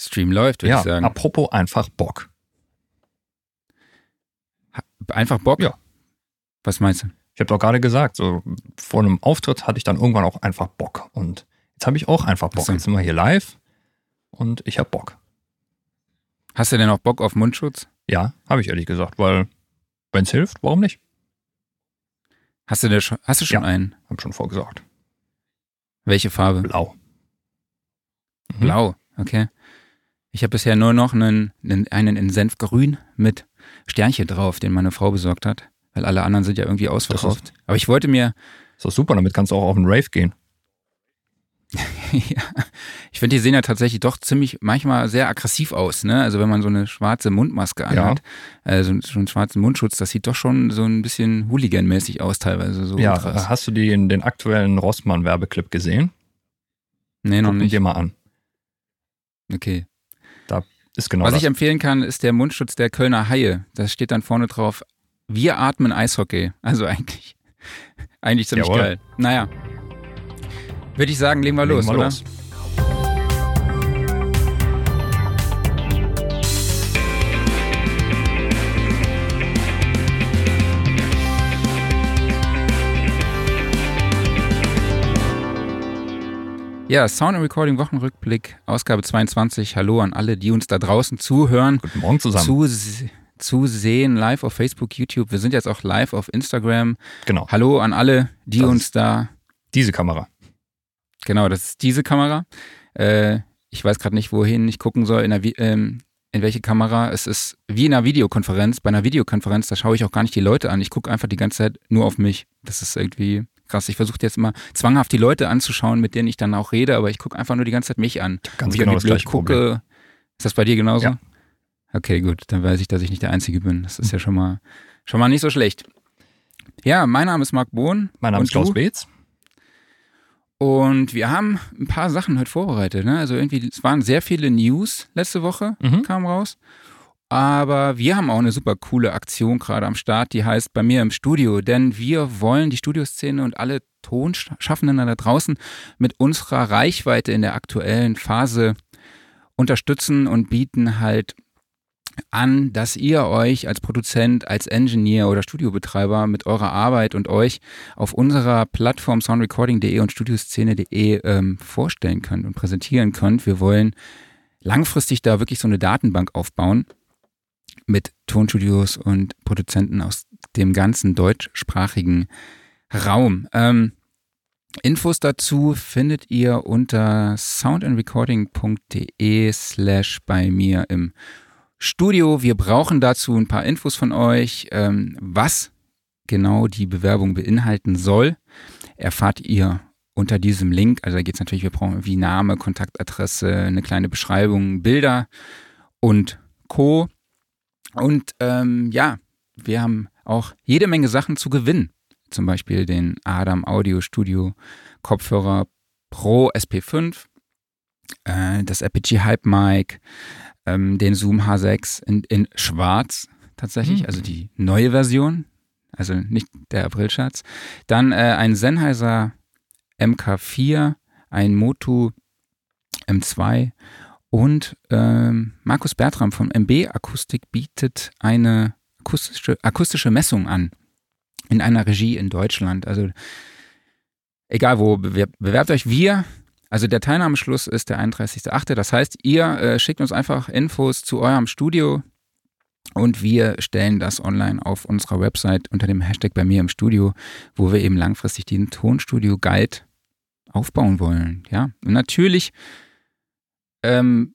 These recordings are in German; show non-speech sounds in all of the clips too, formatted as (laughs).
Stream läuft, würde ja, ich sagen. apropos einfach Bock. Einfach Bock? Ja. Was meinst du? Ich habe doch gerade gesagt, so vor einem Auftritt hatte ich dann irgendwann auch einfach Bock. Und jetzt habe ich auch einfach Bock. Jetzt sind wir hier live und ich habe Bock. Hast du denn auch Bock auf Mundschutz? Ja, habe ich ehrlich gesagt, weil wenn es hilft, warum nicht? Hast du, schon, hast du schon Ja. einen? Hab schon vorgesagt. Welche Farbe? Blau. Mhm. Blau, okay. Ich habe bisher nur noch einen, einen, in Senfgrün mit Sternchen drauf, den meine Frau besorgt hat. Weil alle anderen sind ja irgendwie ausverkauft. Aber ich wollte mir, Ist doch super, damit kannst du auch auf einen Rave gehen. (laughs) ja, ich finde, die sehen ja tatsächlich doch ziemlich, manchmal sehr aggressiv aus, ne? Also wenn man so eine schwarze Mundmaske anhat, also so einen schwarzen Mundschutz, das sieht doch schon so ein bisschen Hooligan-mäßig aus teilweise. So ja, Ultras. hast du die in den aktuellen Rossmann-Werbeclip gesehen? Nee, noch Guck nicht. dir mal an. Okay. Ist genau Was das. ich empfehlen kann, ist der Mundschutz der Kölner Haie. Da steht dann vorne drauf, wir atmen Eishockey. Also eigentlich, (laughs) eigentlich ziemlich Jawohl. geil. Naja. Würde ich sagen, legen wir Legen los, wir oder? los. Ja, Sound and Recording Wochenrückblick, Ausgabe 22. Hallo an alle, die uns da draußen zuhören, Guten Morgen zusammen. zu, zu sehen, live auf Facebook, YouTube. Wir sind jetzt auch live auf Instagram. genau. Hallo an alle, die Das uns da Diese Kamera. Genau, das ist diese Kamera. Äh, ich weiß gerade nicht, wohin ich gucken soll, in, der, ähm, in welche Kamera. Es ist wie in einer Videokonferenz. Bei einer Videokonferenz, da schaue ich auch gar nicht die Leute an. Ich gucke einfach die ganze Zeit nur auf mich. Das ist irgendwie krass. Ich versuche jetzt immer zwanghaft die Leute anzuschauen, mit denen ich dann auch rede, aber ich gucke einfach nur die ganze Zeit mich an. Ganz genau das gleiche blöd Problem. Ist das bei dir genauso? Ja. Okay, gut. Dann weiß ich, dass ich nicht der Einzige bin. Das ist ja schon mal, schon mal nicht so schlecht. Ja, mein Name ist Marc Bohn. Mein Name ist Klaus? Beetz. Und wir haben ein paar Sachen heute vorbereitet. Ne? Also irgendwie, es waren sehr viele News letzte Woche, Mhm. kam raus. Aber wir haben auch eine super coole Aktion gerade am Start, die heißt bei mir im Studio. Denn wir wollen die Studioszene und alle Tonschaffenden da draußen mit unserer Reichweite in der aktuellen Phase unterstützen und bieten halt an, dass ihr euch als Produzent, als Engineer oder Studiobetreiber mit eurer Arbeit und euch auf unserer Plattform soundrecording.de und studioszene.de ähm, vorstellen könnt und präsentieren könnt. Wir wollen langfristig da wirklich so eine Datenbank aufbauen mit Tonstudios und Produzenten aus dem ganzen deutschsprachigen Raum. Ähm, Infos dazu findet ihr unter soundandrecording.de slash bei mir im Studio. Wir brauchen dazu ein paar Infos von euch, ähm, was genau die Bewerbung beinhalten soll. Erfahrt ihr unter diesem Link. Also da geht es natürlich, wir brauchen wie Name, Kontaktadresse, eine kleine Beschreibung, Bilder und Co. Und ähm, ja, wir haben auch jede Menge Sachen zu gewinnen. Zum Beispiel den Adam Audio Studio Kopfhörer Pro SP5, äh, das Apogee Hype Mic, ähm, den Zoom H6 in, in schwarz tatsächlich, Mhm. also die neue Version, also nicht der Aprilschatz. Dann äh, ein Sennheiser MK4, ein Motu M2 und ähm, Markus Bertram von MB Akustik bietet eine akustische, akustische Messung an in einer Regie in Deutschland. Also egal wo, bewerbt, bewerbt euch wir. Also der Teilnahmeschluss ist der 31.8. Das heißt, ihr äh, schickt uns einfach Infos zu eurem Studio und wir stellen das online auf unserer Website unter dem Hashtag bei mir im Studio, wo wir eben langfristig den Tonstudio Guide aufbauen wollen. Ja, und natürlich ähm,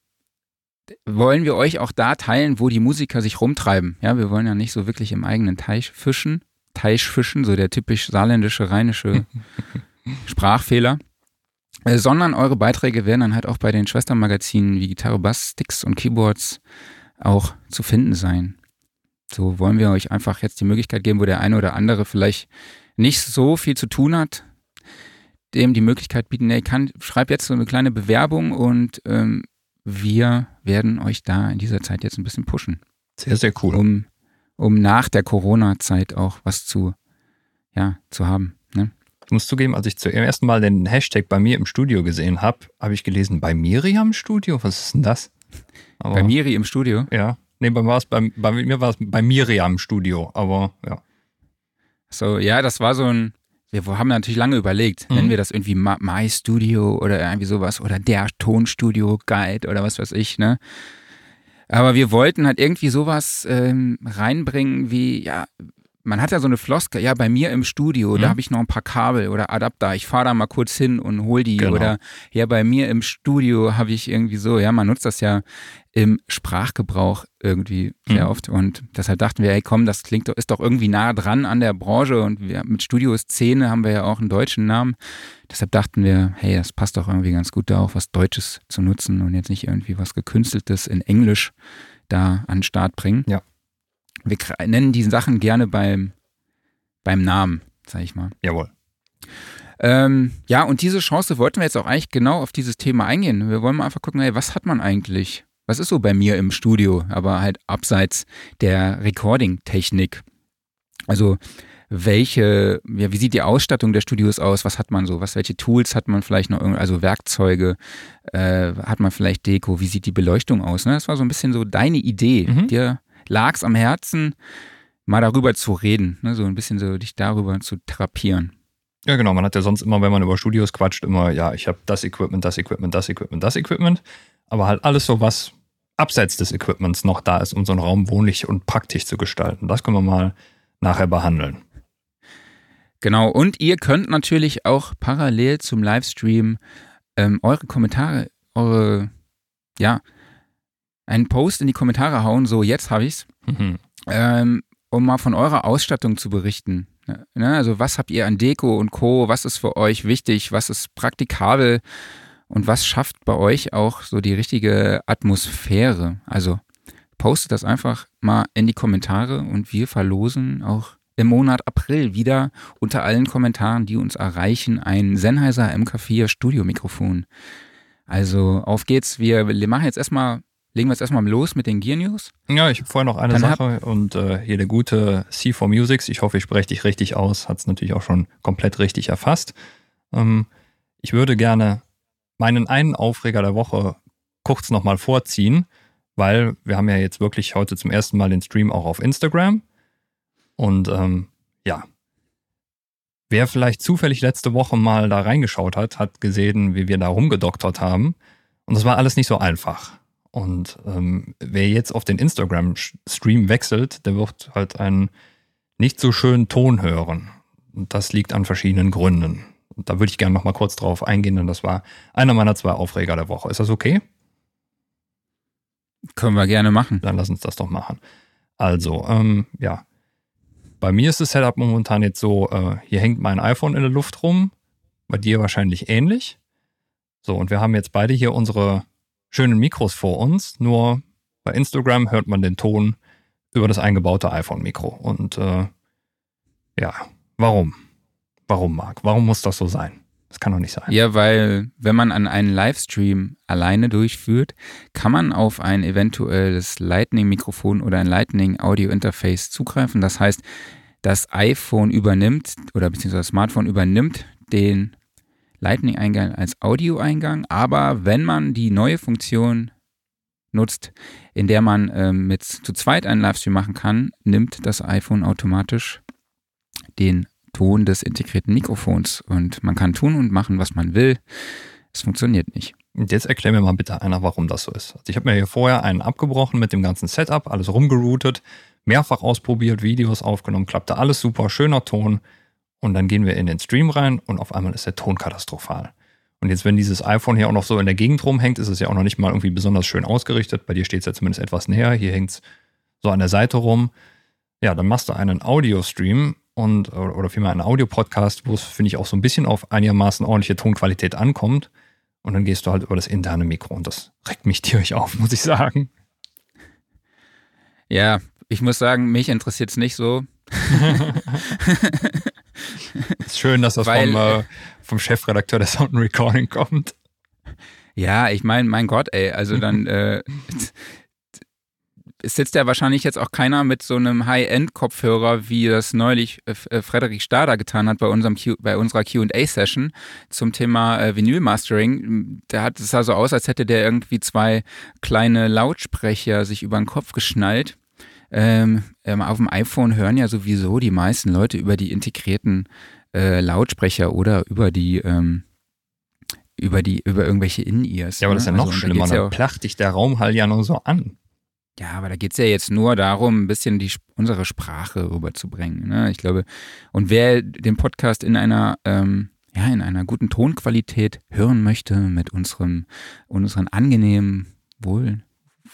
wollen wir euch auch da teilen, wo die Musiker sich rumtreiben. Ja, wir wollen ja nicht so wirklich im eigenen Teich fischen, Teich fischen, so der typisch saarländische, rheinische (laughs) Sprachfehler. Äh, sondern eure Beiträge werden dann halt auch bei den Schwestermagazinen wie Gitarre, Bass, Sticks und Keyboards auch zu finden sein. So wollen wir euch einfach jetzt die Möglichkeit geben, wo der eine oder andere vielleicht nicht so viel zu tun hat, dem die Möglichkeit bieten, ey, kann, schreib jetzt so eine kleine Bewerbung und ähm, wir werden euch da in dieser Zeit jetzt ein bisschen pushen, Sehr, sehr cool. um, um nach der Corona-Zeit auch was zu, ja, zu haben. Ne? Ich muss zugeben, als ich zum ersten Mal den Hashtag bei mir im Studio gesehen habe, habe ich gelesen, bei Miriam Studio? Was ist denn das? Aber, Bei Miri im Studio. Ja. Nee, bei, bei, bei mir war es bei Miriam im Studio, aber ja. So, ja, das war so ein. Wir haben natürlich lange überlegt, Mhm. nennen wir das irgendwie My Studio oder irgendwie sowas oder der Tonstudio Guide oder was weiß ich, ne? Aber wir wollten halt irgendwie sowas ähm, reinbringen wie, ja, man hat ja so eine Floskel, ja, bei mir im Studio, da Mhm. habe ich noch ein paar Kabel oder Adapter, ich fahre da mal kurz hin und hol die Genau. oder ja, bei mir im Studio habe ich irgendwie so, ja, man nutzt das ja im Sprachgebrauch irgendwie sehr Mhm. oft und deshalb dachten wir, ey, komm, das klingt doch, ist doch irgendwie nah dran an der Branche und wir, mit Studio Szene haben wir ja auch einen deutschen Namen. Deshalb dachten wir, hey, das passt doch irgendwie ganz gut da auch was Deutsches zu nutzen und jetzt nicht irgendwie was gekünsteltes in Englisch da an den Start bringen. Ja. Wir nennen die Sachen gerne beim, beim Namen, sag ich mal. Jawohl. Ähm, ja, und diese Chance wollten wir jetzt auch eigentlich genau auf dieses Thema eingehen. Wir wollen mal einfach gucken, hey, was hat man eigentlich? Was ist so bei mir im Studio, aber halt abseits der Recording-Technik? Also, welche, ja, wie sieht die Ausstattung der Studios aus? Was hat man so? Was, welche Tools hat man vielleicht noch? Also Werkzeuge? Äh, hat man vielleicht Deko? Wie sieht die Beleuchtung aus? Ne? Das war so ein bisschen so deine Idee. Mhm. Dir lag es am Herzen, mal darüber zu reden. Ne? So ein bisschen so dich darüber zu therapieren. Ja, genau. Man hat ja sonst immer, wenn man über Studios quatscht, immer, ja, ich habe das Equipment, das Equipment, das Equipment, das Equipment. Aber halt alles so, was abseits des Equipments noch da ist, um so einen Raum wohnlich und praktisch zu gestalten. Das können wir mal nachher behandeln. Genau, und ihr könnt natürlich auch parallel zum Livestream ähm, eure Kommentare, eure, ja, einen Post in die Kommentare hauen, so jetzt habe ich's, Mhm. ähm, um mal von eurer Ausstattung zu berichten. Ne? Also was habt ihr an Deko und Co., was ist für euch wichtig, was ist praktikabel und was schafft bei euch auch so die richtige Atmosphäre? Also postet das einfach mal in die Kommentare und wir verlosen auch im Monat April wieder unter allen Kommentaren, die uns erreichen, ein Sennheiser MK4 Studiomikrofon. Also auf geht's. Wir machen jetzt erstmal, legen wir jetzt erstmal los mit den Gear News. Ja, ich habe vorher noch eine Dann Sache und äh, hier der gute C4 Musics, ich hoffe, ich spreche dich richtig aus, hat es natürlich auch schon komplett richtig erfasst. Ähm, ich würde gerne meinen einen Aufreger der Woche kurz nochmal vorziehen, weil wir haben ja jetzt wirklich heute zum ersten Mal den Stream auch auf Instagram. Und ähm, ja, wer vielleicht zufällig letzte Woche mal da reingeschaut hat, hat gesehen, wie wir da rumgedoktert haben. Und das war alles nicht so einfach. Und ähm, wer jetzt auf den Instagram-Stream wechselt, der wird halt einen nicht so schönen Ton hören. Und das liegt an verschiedenen Gründen. Und da würde ich gerne noch mal kurz drauf eingehen, denn das war einer meiner zwei Aufreger der Woche. Ist das okay? Können wir gerne machen. Dann lass uns das doch machen. Also, ähm, ja. Bei mir ist das Setup momentan jetzt so, äh, hier hängt mein iPhone in der Luft rum. Bei dir wahrscheinlich ähnlich. So, und wir haben jetzt beide hier unsere schönen Mikros vor uns. Nur bei Instagram hört man den Ton über das eingebaute iPhone-Mikro. Und äh, ja, warum? Warum, Marc? Warum muss das so sein? Das kann doch nicht sein. Ja, weil wenn man an einen Livestream alleine durchführt, kann man auf ein eventuelles Lightning-Mikrofon oder ein Lightning-Audio-Interface zugreifen. Das heißt, das iPhone übernimmt oder beziehungsweise das Smartphone übernimmt den Lightning-Eingang als Audio-Eingang, aber wenn man die neue Funktion nutzt, in der man ähm, mit zu zweit einen Livestream machen kann, nimmt das iPhone automatisch den Ton des integrierten Mikrofons und man kann tun und machen, was man will. Es funktioniert nicht. Und jetzt erklär mir mal bitte einer, warum das so ist. Also ich habe mir hier vorher einen abgebrochen mit dem ganzen Setup, alles rumgeroutet, mehrfach ausprobiert, Videos aufgenommen, klappte alles super, schöner Ton. Und dann gehen wir in den Stream rein und auf einmal ist der Ton katastrophal. Und jetzt, wenn dieses iPhone hier auch noch so in der Gegend rumhängt, ist es ja auch noch nicht mal irgendwie besonders schön ausgerichtet. Bei dir steht es ja zumindest etwas näher. Hier hängt es so an der Seite rum. Ja, dann machst du einen Audio-Stream und oder vielmehr einen Audio-Podcast, wo es, finde ich, auch so ein bisschen auf einigermaßen ordentliche Tonqualität ankommt. Und dann gehst du halt über das interne Mikro und das regt mich (laughs) tierisch auf, muss ich sagen. Ja, ich muss sagen, mich interessiert es nicht so. Ist schön, dass das Weil- vom, äh, vom Chefredakteur der Sound Recording kommt. Ja, ich meine, mein Gott, ey, also (laughs) dann, äh, sitzt ja wahrscheinlich jetzt auch keiner mit so einem High-End-Kopfhörer, wie das neulich äh, äh Frederik Stader getan hat bei, unserem Q, bei unserer QA-Session zum Thema äh, Vinyl-Mastering. Der hat es sah so aus, als hätte der irgendwie zwei kleine Lautsprecher sich über den Kopf geschnallt. Ähm, ähm, auf dem iPhone hören ja sowieso die meisten Leute über die integrierten äh, Lautsprecher oder über die ähm, über die über irgendwelche In-Ears. Ja, aber das ist ja ne? noch also, schlimmer. Da ja placht dich der Raumhall ja noch so an. Ja, aber da geht es ja jetzt nur darum, ein bisschen die, unsere Sprache rüberzubringen. Ne? Ich glaube, und wer den Podcast in einer, ähm, ja, in einer guten Tonqualität hören möchte, mit unserem, unseren angenehmen, wohl,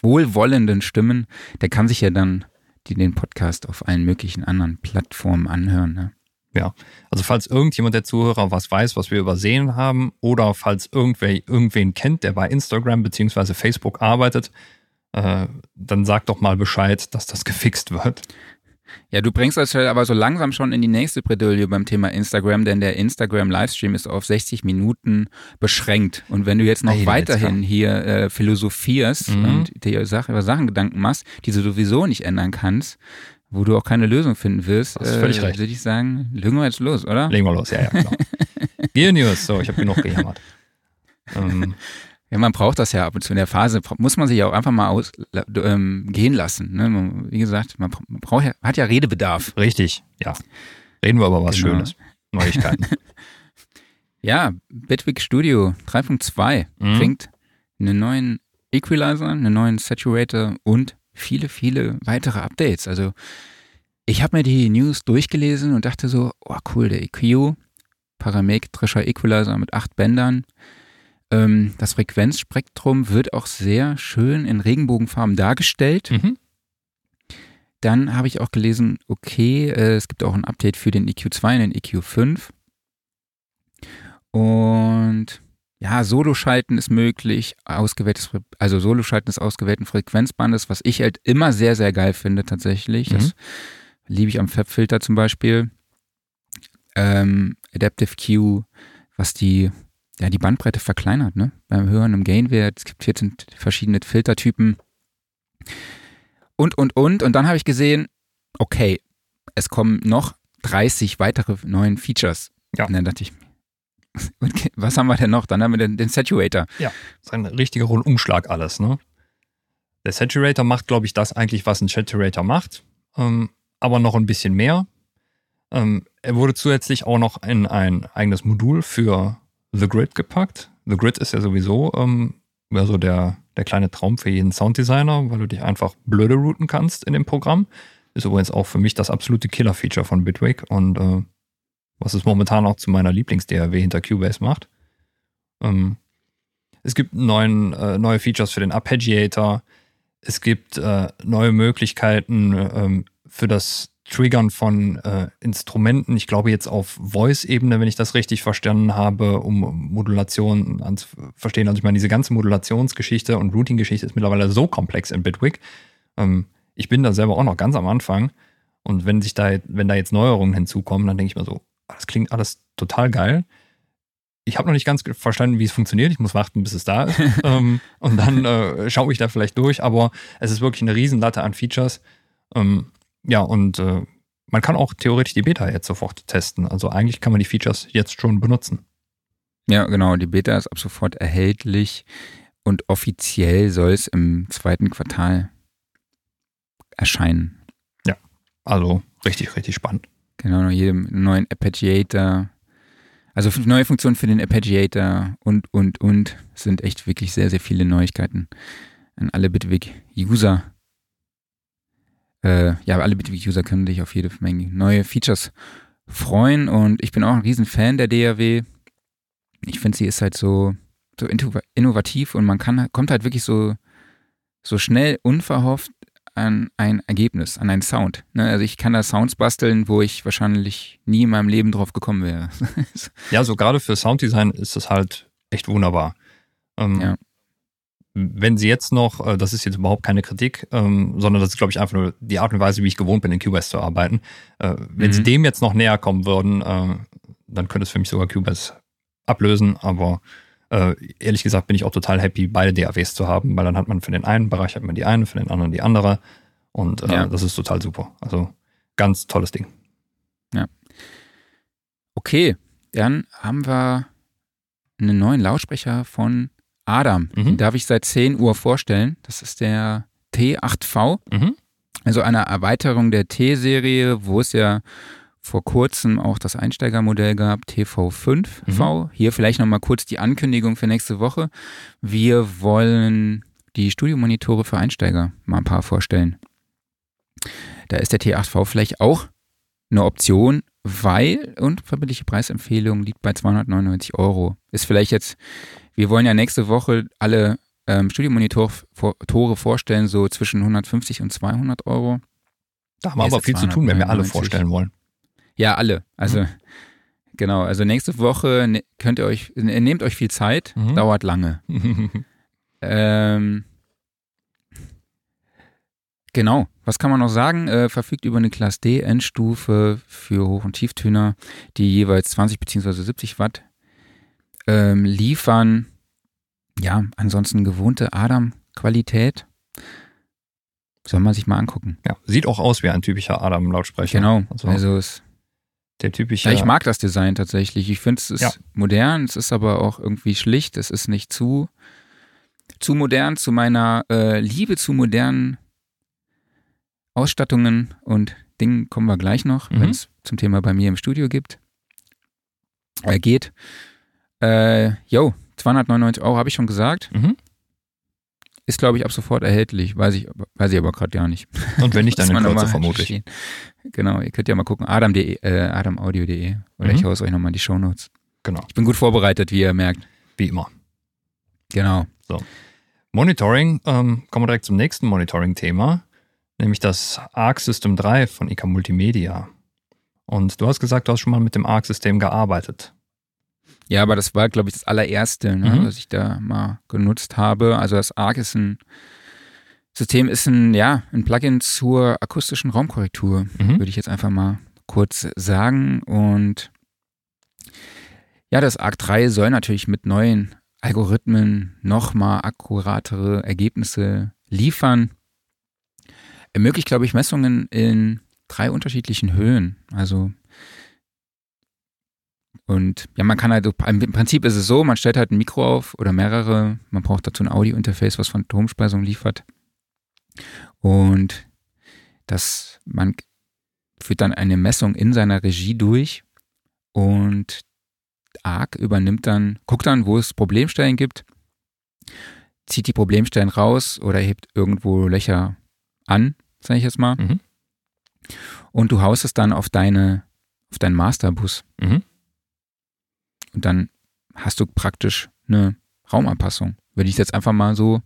wohlwollenden Stimmen, der kann sich ja dann die, den Podcast auf allen möglichen anderen Plattformen anhören. Ne? Ja, also falls irgendjemand der Zuhörer was weiß, was wir übersehen haben, oder falls irgendwer irgendwen kennt, der bei Instagram bzw. Facebook arbeitet, äh, dann sag doch mal Bescheid, dass das gefixt wird. Ja, du bringst das aber so langsam schon in die nächste Bredouille beim Thema Instagram, denn der Instagram-Livestream ist auf 60 Minuten beschränkt. Und wenn du jetzt noch hey, weiterhin hier äh, philosophierst mhm. und dir über Sachen Gedanken machst, die du sowieso nicht ändern kannst, wo du auch keine Lösung finden wirst, äh, würde ich sagen, legen wir jetzt los, oder? Legen wir los, ja, ja, genau. (laughs) Gear News, so, ich habe genug gejammert. (laughs) ähm, ja, man braucht das ja ab und zu. In der Phase muss man sich ja auch einfach mal aus, ähm, gehen lassen. Ne? Wie gesagt, man braucht ja, hat ja Redebedarf. Richtig, ja. Reden wir aber was genau. Schönes. Neuigkeiten. (laughs) ja, Bitwig Studio 3.2 mhm. bringt einen neuen Equalizer, einen neuen Saturator und viele, viele weitere Updates. Also ich habe mir die News durchgelesen und dachte so, oh cool, der EQ, parametrischer Equalizer mit acht Bändern, ähm, das Frequenzspektrum wird auch sehr schön in Regenbogenfarben dargestellt. Mhm. Dann habe ich auch gelesen, okay, äh, es gibt auch ein Update für den EQ2 und den EQ5. Und ja, Solo-Schalten ist möglich, ausgewähltes, also Solo-Schalten des ausgewählten Frequenzbandes, was ich halt immer sehr, sehr geil finde tatsächlich. Mhm. Das liebe ich am Fab-Filter zum Beispiel. Ähm, Adaptive Q, was die ja, die Bandbreite verkleinert, ne? Beim Hören im Gainwert. Es gibt 14 verschiedene Filtertypen. Und, und, und. Und dann habe ich gesehen, okay, es kommen noch 30 weitere neuen Features. Ja. Und dann dachte ich, (laughs) was haben wir denn noch? Dann haben wir den, den Saturator. Ja, das ist ein richtiger Rundumschlag alles, ne? Der Saturator macht, glaube ich, das eigentlich, was ein Saturator macht, ähm, aber noch ein bisschen mehr. Ähm, er wurde zusätzlich auch noch in ein eigenes Modul für The Grid gepackt. The Grid ist ja sowieso ähm, ja, so der, der kleine Traum für jeden Sounddesigner, weil du dich einfach blöde routen kannst in dem Programm. Ist übrigens auch für mich das absolute Killer-Feature von Bitwig und äh, was es momentan auch zu meiner Lieblings-DAW hinter Cubase macht. Ähm, es gibt neuen, äh, neue Features für den Arpeggiator. Es gibt äh, neue Möglichkeiten ähm, für das Triggern von äh, Instrumenten, ich glaube jetzt auf Voice-Ebene, wenn ich das richtig verstanden habe, um Modulation zu verstehen. Also ich meine, diese ganze Modulationsgeschichte und Routing-Geschichte ist mittlerweile so komplex in Bitwig. Ähm, ich bin da selber auch noch ganz am Anfang. Und wenn sich da, wenn da jetzt Neuerungen hinzukommen, dann denke ich mir so, das klingt alles total geil. Ich habe noch nicht ganz verstanden, wie es funktioniert. Ich muss warten, bis es da ist. (laughs) ähm, und dann äh, schaue ich da vielleicht durch. Aber es ist wirklich eine Riesenlatte an Features. Ähm, ja, und äh, man kann auch theoretisch die Beta jetzt sofort testen. Also eigentlich kann man die Features jetzt schon benutzen. Ja, genau. Die Beta ist ab sofort erhältlich und offiziell soll es im zweiten Quartal erscheinen. Ja, also richtig, richtig spannend. Genau, jedem neuen Arpeggiator. Also neue Funktionen für den Arpeggiator und, und, und. Es sind echt wirklich sehr, sehr viele Neuigkeiten an alle Bitwig-User äh, ja, alle BTV-User können sich auf jede Menge neue Features freuen und ich bin auch ein Riesenfan der DAW. Ich finde, sie ist halt so, so innovativ und man kann, kommt halt wirklich so, so schnell unverhofft an ein Ergebnis, an einen Sound. Ne? Also ich kann da Sounds basteln, wo ich wahrscheinlich nie in meinem Leben drauf gekommen wäre. (laughs) ja, so gerade für Sounddesign ist das halt echt wunderbar. Ähm, ja wenn sie jetzt noch, äh, das ist jetzt überhaupt keine Kritik, ähm, sondern das ist, glaube ich, einfach nur die Art und Weise, wie ich gewohnt bin, in Cubase zu arbeiten. Äh, wenn mhm. sie dem jetzt noch näher kommen würden, äh, dann könnte es für mich sogar Cubase ablösen, aber Äh, ehrlich gesagt bin ich auch total happy, beide DAWs zu haben, weil dann hat man für den einen Bereich hat man die eine, für den anderen die andere. Und äh, ja. das ist total super. Also ganz tolles Ding. Ja. Okay, dann haben wir einen neuen Lautsprecher von Adam. Mhm. Den darf ich seit 10 Uhr vorstellen. Das ist der T8V. Mhm. Also eine Erweiterung der T-Serie, wo es ja vor kurzem auch das Einsteigermodell gab, TV5V. Mhm. Hier vielleicht nochmal kurz die Ankündigung für nächste Woche. Wir wollen die Studiomonitore für Einsteiger mal ein paar vorstellen. Da ist der T8V vielleicht auch eine Option, weil, und verbindliche Preisempfehlung liegt bei 299 Euro. Ist vielleicht jetzt, wir wollen ja nächste Woche alle ähm, Studiomonitore vorstellen, so zwischen 150 und 200 Euro. Da haben wir aber viel zu tun, wenn wir alle vorstellen wollen. Ja, alle. Also, mhm. genau. Also nächste Woche ne, könnt ihr euch, ne, nehmt euch viel Zeit, mhm. dauert lange. (laughs) ähm, genau. Was kann man noch sagen? Äh, verfügt über eine Class D Endstufe für Hoch- und Tieftöner, die jeweils 20 bzw. 70 Watt ähm, liefern. Ja, ansonsten gewohnte Adam-Qualität. Soll man sich mal angucken. Ja, sieht auch aus wie ein typischer Adam-Lautsprecher. Genau. Also, also es der typische. Ja, ich mag das Design tatsächlich. Ich finde, es ist ja. modern, es ist aber auch irgendwie schlicht, es ist nicht zu, zu modern, zu meiner äh, Liebe zu modernen Ausstattungen und Dingen kommen wir gleich noch, mhm. wenn es zum Thema bei mir im Studio gibt. Äh, geht. Äh, yo, 299 Euro habe ich schon gesagt. Mhm. Ist, glaube ich, ab sofort erhältlich. Weiß ich, weiß ich aber gerade gar nicht. Und wenn nicht, (laughs) dann in Kürze vermutlich. Genau, ihr könnt ja mal gucken, adam.de, äh, adamaudio.de oder mhm. ich haue es euch nochmal in die Shownotes. Genau. Ich bin gut vorbereitet, wie ihr merkt. Wie immer. Genau. So. Monitoring, ähm, kommen wir direkt zum nächsten Monitoring-Thema, nämlich das ARC System 3 von ICA Multimedia. Und du hast gesagt, du hast schon mal mit dem ARC-System gearbeitet. Ja, aber das war, glaube ich, das allererste, ne, mhm. was ich da mal genutzt habe. Also das ARC ist ein System, ist ein, ja, ein Plugin zur akustischen Raumkorrektur, mhm. würde ich jetzt einfach mal kurz sagen. Und ja, das ARC 3 soll natürlich mit neuen Algorithmen nochmal akkuratere Ergebnisse liefern. Ermöglicht, glaube ich, Messungen in drei unterschiedlichen Höhen. Also und ja, man kann halt, im Prinzip ist es so, man stellt halt ein Mikro auf oder mehrere, man braucht dazu ein Audio-Interface, was Phantomspeisung liefert. Und das, man führt dann eine Messung in seiner Regie durch und ARC übernimmt dann, guckt dann, wo es Problemstellen gibt, zieht die Problemstellen raus oder hebt irgendwo Löcher an, sage ich jetzt mal. Mhm. Und du haust es dann auf deine, auf deinen Masterbus. Mhm. Und dann hast du praktisch eine Raumanpassung. Würde ich jetzt einfach mal so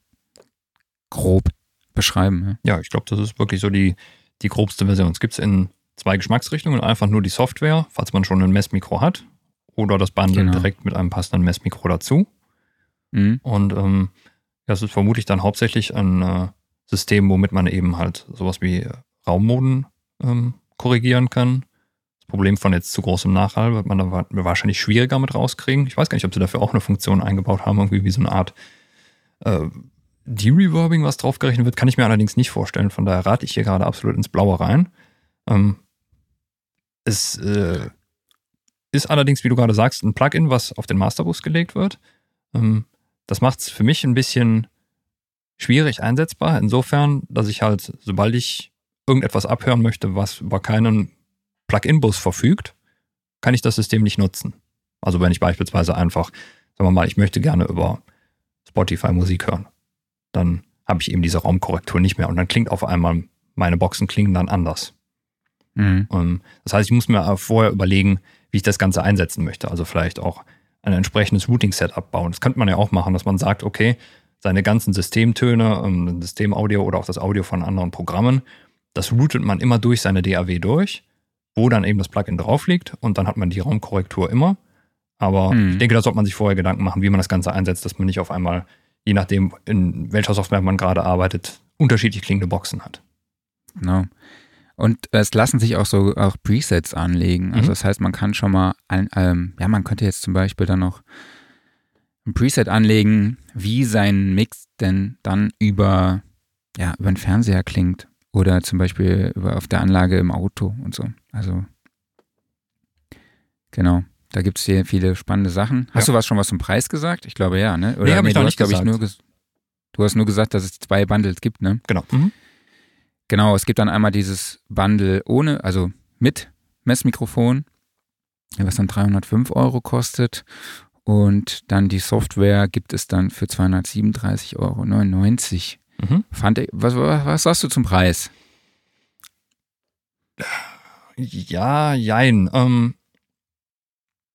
grob beschreiben. Ja, ja ich glaube, das ist wirklich so die, die grobste Version. Es gibt es in zwei Geschmacksrichtungen. Einfach nur die Software, falls man schon ein Messmikro hat. Oder das Bundle genau. direkt mit einem passenden Messmikro dazu. Mhm. Und ähm, das ist vermutlich dann hauptsächlich ein äh, System, womit man eben halt sowas wie Raummoden ähm, korrigieren kann. Problem von jetzt zu großem Nachhall wird man da wahrscheinlich schwieriger mit rauskriegen. Ich weiß gar nicht, ob sie dafür auch eine Funktion eingebaut haben, irgendwie wie so eine Art äh, De-Reverbing, was draufgerechnet wird, kann ich mir allerdings nicht vorstellen. Von daher rate ich hier gerade absolut ins Blaue rein. Ähm, es äh, ist allerdings, wie du gerade sagst, ein Plugin, was auf den Masterbus gelegt wird. Ähm, das macht es für mich ein bisschen schwierig einsetzbar. Insofern, dass ich halt, sobald ich irgendetwas abhören möchte, was über keinen Plugin-Bus verfügt, kann ich das System nicht nutzen. Also wenn ich beispielsweise einfach, sagen wir mal, ich möchte gerne über Spotify Musik hören, dann habe ich eben diese Raumkorrektur nicht mehr und dann klingt auf einmal, meine Boxen klingen dann anders. Mhm. das heißt, ich muss mir vorher überlegen, wie ich das Ganze einsetzen möchte. Also vielleicht auch ein entsprechendes Routing-Setup bauen. Das könnte man ja auch machen, dass man sagt, okay, seine ganzen Systemtöne, ähm, Systemaudio oder auch das Audio von anderen Programmen, das routet man immer durch seine DAW durch wo dann eben das Plugin drauf liegt und dann hat man die Raumkorrektur immer. Aber hm. ich denke, da sollte man sich vorher Gedanken machen, wie man das Ganze einsetzt, dass man nicht auf einmal, je nachdem, in welcher Software man gerade arbeitet, unterschiedlich klingende Boxen hat. Genau. Und es lassen sich auch so auch Presets anlegen. Also mhm. das heißt, man kann schon mal, ein, ähm, ja, man könnte jetzt zum Beispiel dann noch ein Preset anlegen, wie sein Mix denn dann über, ja, über den Fernseher klingt oder zum Beispiel auf der Anlage im Auto und so. Also genau. Da gibt es sehr viele spannende Sachen. Hast Ja. du was schon was zum Preis gesagt? Ich glaube ja, ne? Nee, hab ich du noch hast, nicht ich, gesagt. nur ges Du hast nur gesagt, dass es zwei Bundles gibt, ne? Genau. Mhm. Genau, es gibt dann einmal dieses Bundle ohne, also mit Messmikrofon, was dann 305 Euro kostet. Und dann die Software gibt es dann für 237,99 Euro. Mhm. Fand ich, was, was, was sagst du zum Preis? Ja, jein. Ähm,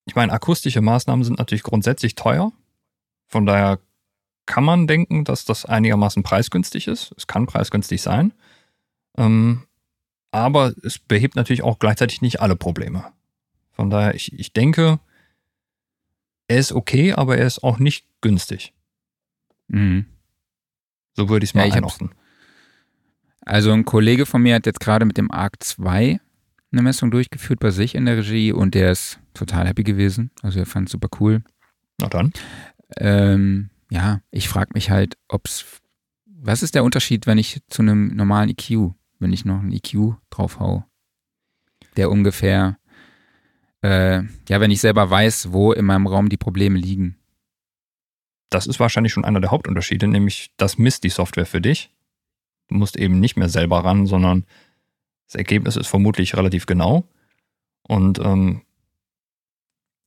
ich meine, akustische Maßnahmen sind natürlich grundsätzlich teuer. Von daher kann man denken, dass das einigermaßen preisgünstig ist. Es kann preisgünstig sein. Ähm, aber es behebt natürlich auch gleichzeitig nicht alle Probleme. Von daher, ich, ich denke, er ist okay, aber er ist auch nicht günstig. Mhm. So würde ich es Ja, mal hab's- einordnen. Also ein Kollege von mir hat jetzt gerade mit dem ARC 2 eine Messung durchgeführt bei sich in der Regie und der ist total happy gewesen. Also er fand es super cool. Na dann. Ähm, ja, ich frage mich halt, ob's. Was ist der Unterschied, wenn ich zu einem normalen EQ, wenn ich noch einen EQ drauf hau? Der ungefähr, äh, ja, wenn ich selber weiß, wo in meinem Raum die Probleme liegen. Das ist wahrscheinlich schon einer der Hauptunterschiede, nämlich das misst die Software für dich. Du musst eben nicht mehr selber ran, sondern das Ergebnis ist vermutlich relativ genau. Und ähm,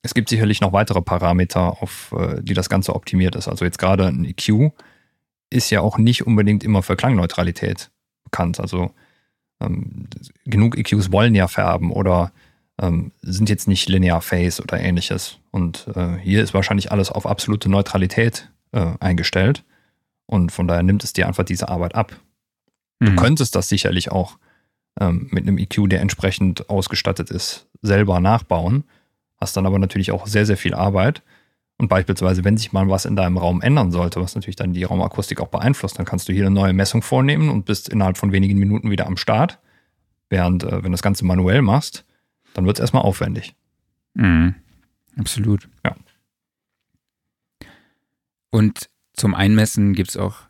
es gibt sicherlich noch weitere Parameter, auf äh, die das Ganze optimiert ist. Also jetzt gerade ein EQ ist ja auch nicht unbedingt immer für Klangneutralität bekannt. Also ähm, genug EQs wollen ja färben oder ähm, sind jetzt nicht linear phase oder ähnliches. Und äh, hier ist wahrscheinlich alles auf absolute Neutralität äh, eingestellt. Und von daher nimmt es dir einfach diese Arbeit ab. Du Mhm. könntest das sicherlich auch ähm, mit einem EQ, der entsprechend ausgestattet ist, selber nachbauen. Hast dann aber natürlich auch sehr, sehr viel Arbeit. Und beispielsweise, wenn sich mal was in deinem Raum ändern sollte, was natürlich dann die Raumakustik auch beeinflusst, dann kannst du hier eine neue Messung vornehmen und bist innerhalb von wenigen Minuten wieder am Start. Während, äh, wenn du das Ganze manuell machst, dann wird es erstmal aufwendig. Mhm. Absolut. Ja. Und zum Einmessen gibt es auch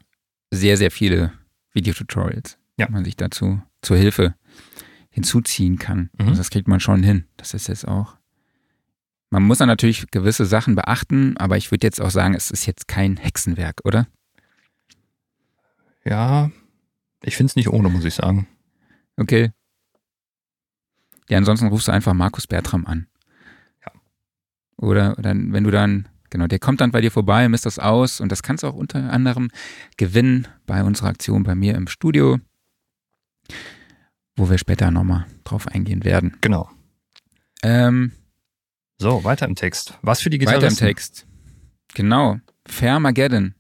sehr, sehr viele Videotutorials, Ja. die man sich dazu zur Hilfe hinzuziehen kann. Mhm. Also das kriegt man schon hin. Das ist jetzt auch. Man muss dann natürlich gewisse Sachen beachten, aber ich würde jetzt auch sagen, es ist jetzt kein Hexenwerk, oder? Ja, ich finde es nicht ohne, muss ich sagen. Okay. Ja, ansonsten rufst du einfach Markus Bertram an. Ja. Oder, oder wenn du dann, genau, der kommt dann bei dir vorbei, misst das aus und das kannst du auch unter anderem gewinnen bei unserer Aktion bei mir im Studio, wo wir später nochmal drauf eingehen werden. Genau. Ähm, So, weiter im Text. Was für die weiter Gitarristen? im Text. Genau. Fairmageddon.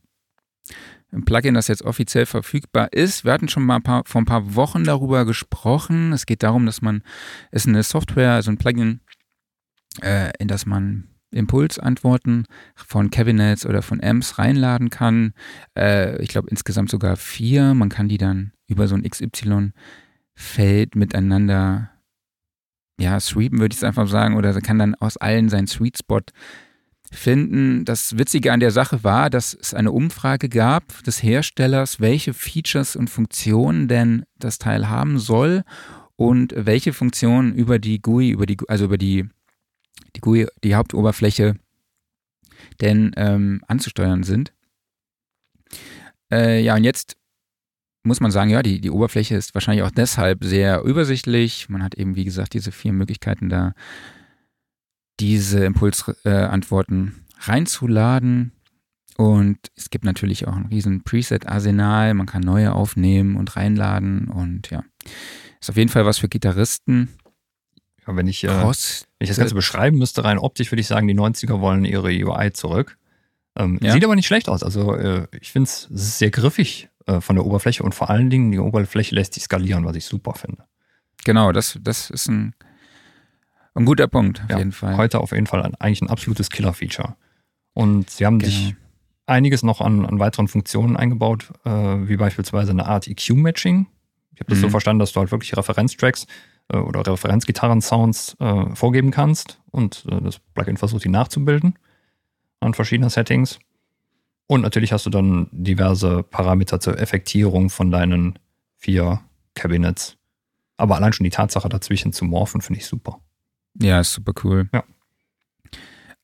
Ein Plugin, das jetzt offiziell verfügbar ist. Wir hatten schon mal ein paar, vor ein paar Wochen darüber gesprochen. Es geht darum, dass man, es ist eine Software, also ein Plugin, äh, in das man Impulsantworten von Cabinets oder von Amps reinladen kann. Äh, ich glaube insgesamt sogar vier. Man kann die dann über so ein XY-Feld miteinander ja, sweepen würde ich es einfach sagen, oder kann dann aus allen seinen Sweet Spot finden. Das Witzige an der Sache war, dass es eine Umfrage gab des Herstellers, welche Features und Funktionen denn das Teil haben soll und welche Funktionen über die GUI, über die, also über die, die GUI, die Hauptoberfläche, denn ähm, anzusteuern sind. Äh, ja, und jetzt muss man sagen, ja, die, die Oberfläche ist wahrscheinlich auch deshalb sehr übersichtlich. Man hat eben, wie gesagt, diese vier Möglichkeiten da, diese Impulsantworten reinzuladen. Und es gibt natürlich auch ein riesen Preset-Arsenal. Man kann neue aufnehmen und reinladen. Und ja, ist auf jeden Fall was für Gitarristen. Ja, wenn ich, äh, wenn ich das Ganze beschreiben müsste, rein optisch würde ich sagen, die 90er wollen ihre UI zurück. Ähm, Ja. Sieht aber nicht schlecht aus. Also äh, ich finde es sehr griffig äh, von der Oberfläche und vor allen Dingen die Oberfläche lässt sich skalieren, was ich super finde. Genau, das, das ist ein, ein guter Punkt, auf Ja, jeden Fall. Heute auf jeden Fall ein, eigentlich ein absolutes Killer-Feature. Und sie haben Genau. sich einiges noch an, an weiteren Funktionen eingebaut, äh, wie beispielsweise eine Art EQ-Matching. Ich habe das so Mhm. verstanden, dass du halt wirklich Referenztracks äh, oder Referenzgitarren-Sounds äh, vorgeben kannst und äh, das Plugin versucht, die nachzubilden an verschiedenen Settings. Und natürlich hast du dann diverse Parameter zur Effektierung von deinen vier Cabinets. Aber allein schon die Tatsache dazwischen zu morphen, finde ich super. Ja, ist super cool. Ja.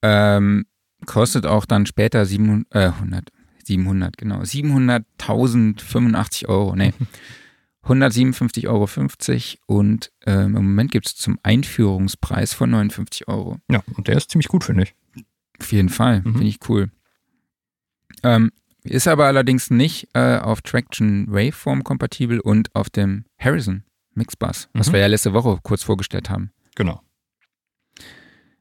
Ähm, kostet auch dann später 700, äh, 100, 700, genau, 700.085 Euro, nee, (laughs) 157,50 Euro und ähm, im Moment gibt es zum Einführungspreis von 59 Euro. Ja, und der ist ziemlich gut, finde ich. Auf jeden Fall, Mhm. finde ich cool. Ähm, ist aber allerdings nicht äh, auf Traction Waveform kompatibel und auf dem Harrison Mixbus, was Mhm. wir ja letzte Woche kurz vorgestellt haben. Genau.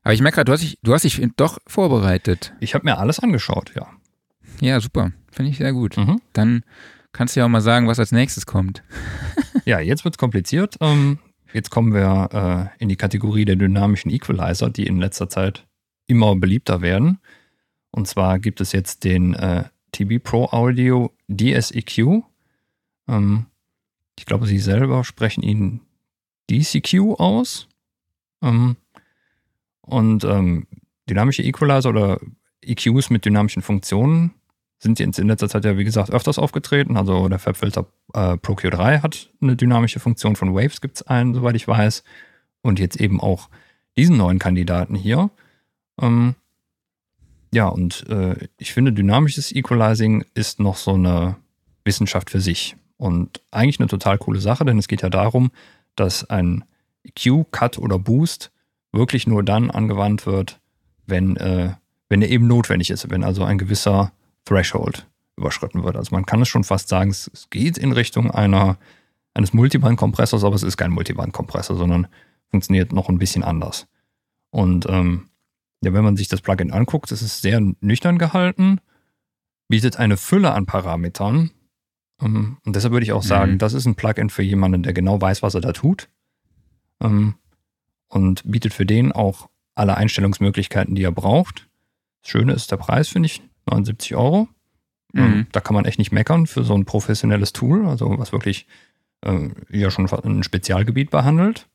Aber ich merke gerade, du, hast dich- du hast dich doch vorbereitet. Ich habe mir alles angeschaut, ja. Ja, super. Finde ich sehr gut. Mhm. Dann kannst du ja auch mal sagen, was als nächstes kommt. (laughs) Ja, jetzt wird es kompliziert. Ähm, jetzt kommen wir äh, in die Kategorie der dynamischen Equalizer, die in letzter Zeit immer beliebter werden. Und zwar gibt es jetzt den äh, TB Pro Audio DSEQ. Ähm, ich glaube, sie selber sprechen ihn DCQ aus. Ähm, und ähm, dynamische Equalizer oder EQs mit dynamischen Funktionen sind jetzt in letzter Zeit ja, wie gesagt, öfters aufgetreten. Also der Fabfilter äh, Pro Q3 hat eine dynamische Funktion von Waves, gibt es einen, soweit ich weiß. Und jetzt eben auch diesen neuen Kandidaten hier. Ähm, ja, und äh, ich finde, dynamisches Equalizing ist noch so eine Wissenschaft für sich. Und eigentlich eine total coole Sache, denn es geht ja darum, dass ein EQ, Cut oder Boost wirklich nur dann angewandt wird, wenn, äh, wenn er eben notwendig ist, wenn also ein gewisser Threshold überschritten wird. Also man kann es schon fast sagen, es, es geht in Richtung einer, eines Multiband-Kompressors, aber es ist kein Multiband-Kompressor, sondern funktioniert noch ein bisschen anders. Und ähm, ja, wenn man sich das Plugin anguckt, es ist sehr nüchtern gehalten, bietet eine Fülle an Parametern. Ähm, und deshalb würde ich auch sagen, Mhm. das ist ein Plugin für jemanden, der genau weiß, was er da tut. Ähm, und bietet für den auch alle Einstellungsmöglichkeiten, die er braucht. Das Schöne ist der Preis, finde ich, 79 Euro. Mhm. Ähm, Da kann man echt nicht meckern für so ein professionelles Tool, also was wirklich äh, ja schon ein Spezialgebiet behandelt.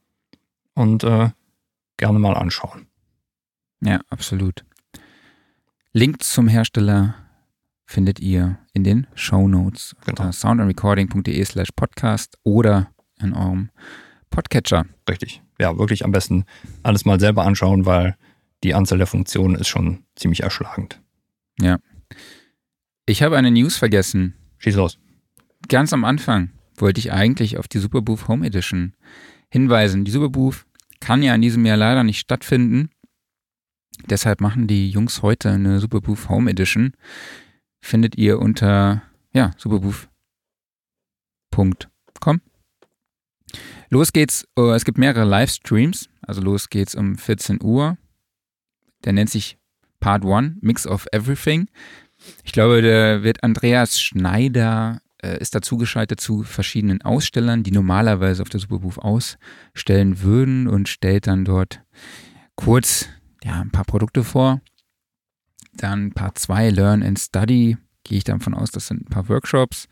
Und äh, gerne mal anschauen. Ja, absolut. Link zum Hersteller findet ihr in den Show Notes Genau. unter soundandrecording.de slash podcast oder in eurem Podcatcher. Richtig. Ja, wirklich am besten alles mal selber anschauen, weil die Anzahl der Funktionen ist schon ziemlich erschlagend. Ich habe eine News vergessen. Schieß los. Ganz am Anfang wollte ich eigentlich auf die Superbooth Home Edition hinweisen. Die Superbooth kann ja in diesem Jahr leider nicht stattfinden. Deshalb machen die Jungs heute eine Superbooth Home Edition. Findet ihr unter ja, superbooth.com. Los geht's. äh, Es gibt mehrere Livestreams. Also los geht's um 14 Uhr. Der nennt sich Part 1, Mix of Everything. Ich glaube, da wird Andreas Schneider äh, ist dazu geschaltet zu verschiedenen Ausstellern, die normalerweise auf der Superbooth ausstellen würden und stellt dann dort kurz ja, ein paar Produkte vor. Dann Part 2, Learn and Study, gehe ich davon aus, das sind ein paar Workshops.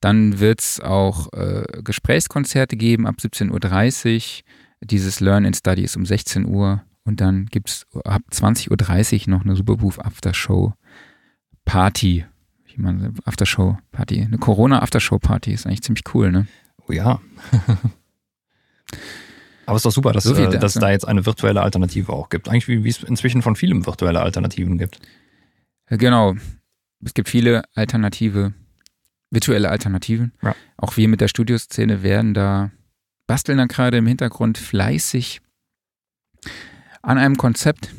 Dann wird es auch äh, Gesprächskonzerte geben ab 17.30 Uhr. Dieses Learn and Study ist um 16 Uhr. Und dann gibt es ab 20.30 Uhr noch eine Superbooth Aftershow Party. Wie man Aftershow Party. Eine Corona Aftershow Party ist eigentlich ziemlich cool, ne? Oh ja. (laughs) Aber es ist doch super, dass, So äh, dass es dazu. da jetzt eine virtuelle Alternative auch gibt. Eigentlich wie wie es inzwischen von vielen virtuelle Alternativen gibt. Genau. Es gibt viele alternative, virtuelle Alternativen. Ja. Auch wir mit der Studioszene werden da, basteln da gerade im Hintergrund fleißig an einem Konzept,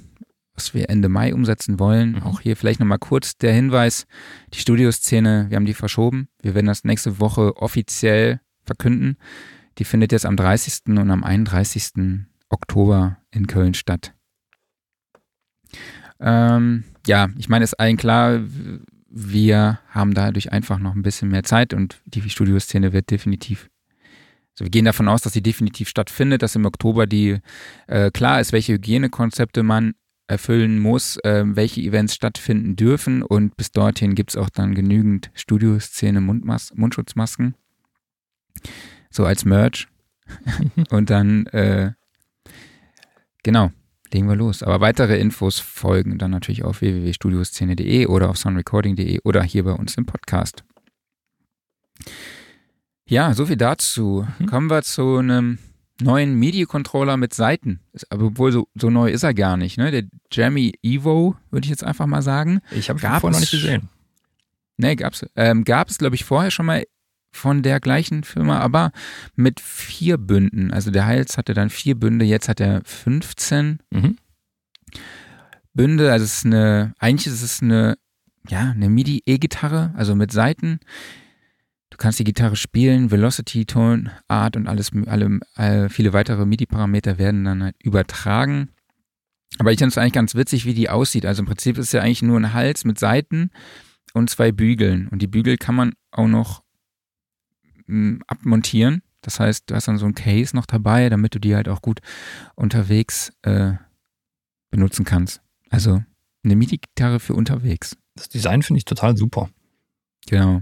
was wir Ende Mai umsetzen wollen. Mhm. Auch hier vielleicht nochmal kurz der Hinweis, die Studioszene, wir haben die verschoben. Wir werden das nächste Woche offiziell verkünden. Die findet jetzt am 30. und am 31. Oktober in Köln statt. Ähm, ja, ich meine, ist allen klar, wir haben dadurch einfach noch ein bisschen mehr Zeit und die Studioszene wird definitiv, also wir gehen davon aus, dass sie definitiv stattfindet, dass im Oktober die äh, klar ist, welche Hygienekonzepte man erfüllen muss, äh, welche Events stattfinden dürfen und bis dorthin gibt es auch dann genügend Studioszene Mundmas Mundschutzmasken, so als Merch. (laughs) Und dann, äh, genau, legen wir los. Aber weitere Infos folgen dann natürlich auf www.studioszene.de oder auf soundrecording.de oder hier bei uns im Podcast. Ja, so viel dazu. Mhm. Kommen wir zu einem neuen MIDI-Controller mit Seiten. Aber obwohl so, so neu ist er gar nicht. Ne? Der Jammy Evo, würde ich jetzt einfach mal sagen. Ich habe ihn vorher noch nicht gesehen. Ne, gab's. Ähm, gab es, glaube ich, vorher schon mal von der gleichen Firma, aber mit vier Bünden. Also der Hals hatte dann vier Bünde, jetzt hat er 15 mhm. Bünde. Also es ist eine, eigentlich ist es eine, ja, eine MIDI-E-Gitarre, also mit Seiten. Du kannst die Gitarre spielen, Velocity, Ton, Art und alles, alle, alle viele weitere MIDI-Parameter werden dann halt übertragen. Aber ich finde es eigentlich ganz witzig, wie die aussieht. Also im Prinzip ist es ja eigentlich nur ein Hals mit Seiten und zwei Bügeln. Und die Bügel kann man auch noch abmontieren. Das heißt, du hast dann so ein Case noch dabei, damit du die halt auch gut unterwegs äh, benutzen kannst. Also eine MIDI-Gitarre für unterwegs. Das Design finde ich total super. Genau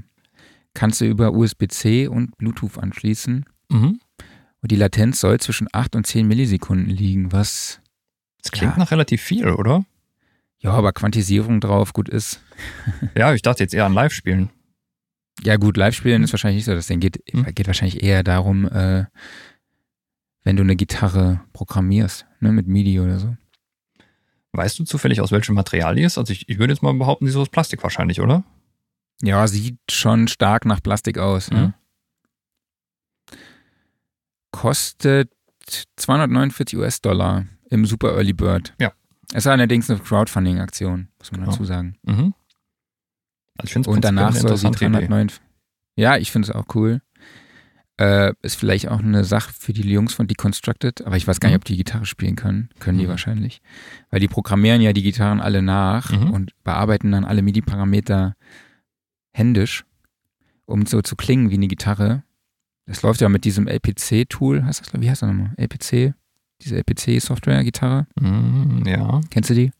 kannst du über USB-C und Bluetooth anschließen. Mhm. Und die Latenz soll zwischen 8 und 10 Millisekunden liegen, was. Das klingt ja, nach relativ viel, oder? Ja, aber Quantisierung drauf gut ist. ja, ich dachte jetzt eher an Live-Spielen. Ja, gut, Live-Spielen mhm. ist wahrscheinlich nicht so das Ding. Geht, mhm. geht wahrscheinlich eher darum, äh, wenn du eine Gitarre programmierst, ne, mit MIDI oder so. Weißt du zufällig, aus welchem Material die ist? Also ich, ich würde jetzt mal behaupten, sie ist aus Plastik wahrscheinlich, oder? Ja, sieht schon stark nach Plastik aus. Mhm. Ne? Kostet 249 US-Dollar im Super Early Bird. Ja. Es ist allerdings eine Crowdfunding-Aktion, muss man genau. dazu sagen. Mhm. Also Und danach soll sie 309. Ja, ich finde es auch cool. Äh, ist vielleicht auch eine Sache für die Jungs von Deconstructed, aber ich weiß gar nicht, mhm. ob die Gitarre spielen können. Können die mhm. wahrscheinlich. Weil die programmieren ja die Gitarren alle nach mhm. und bearbeiten dann alle MIDI-Parameter händisch, um so zu klingen wie eine Gitarre. Das läuft ja mit diesem LPC-Tool, heißt das, wie heißt das nochmal? LPC? Diese LPC-Software-Gitarre? Mm, ja. Kennst du die?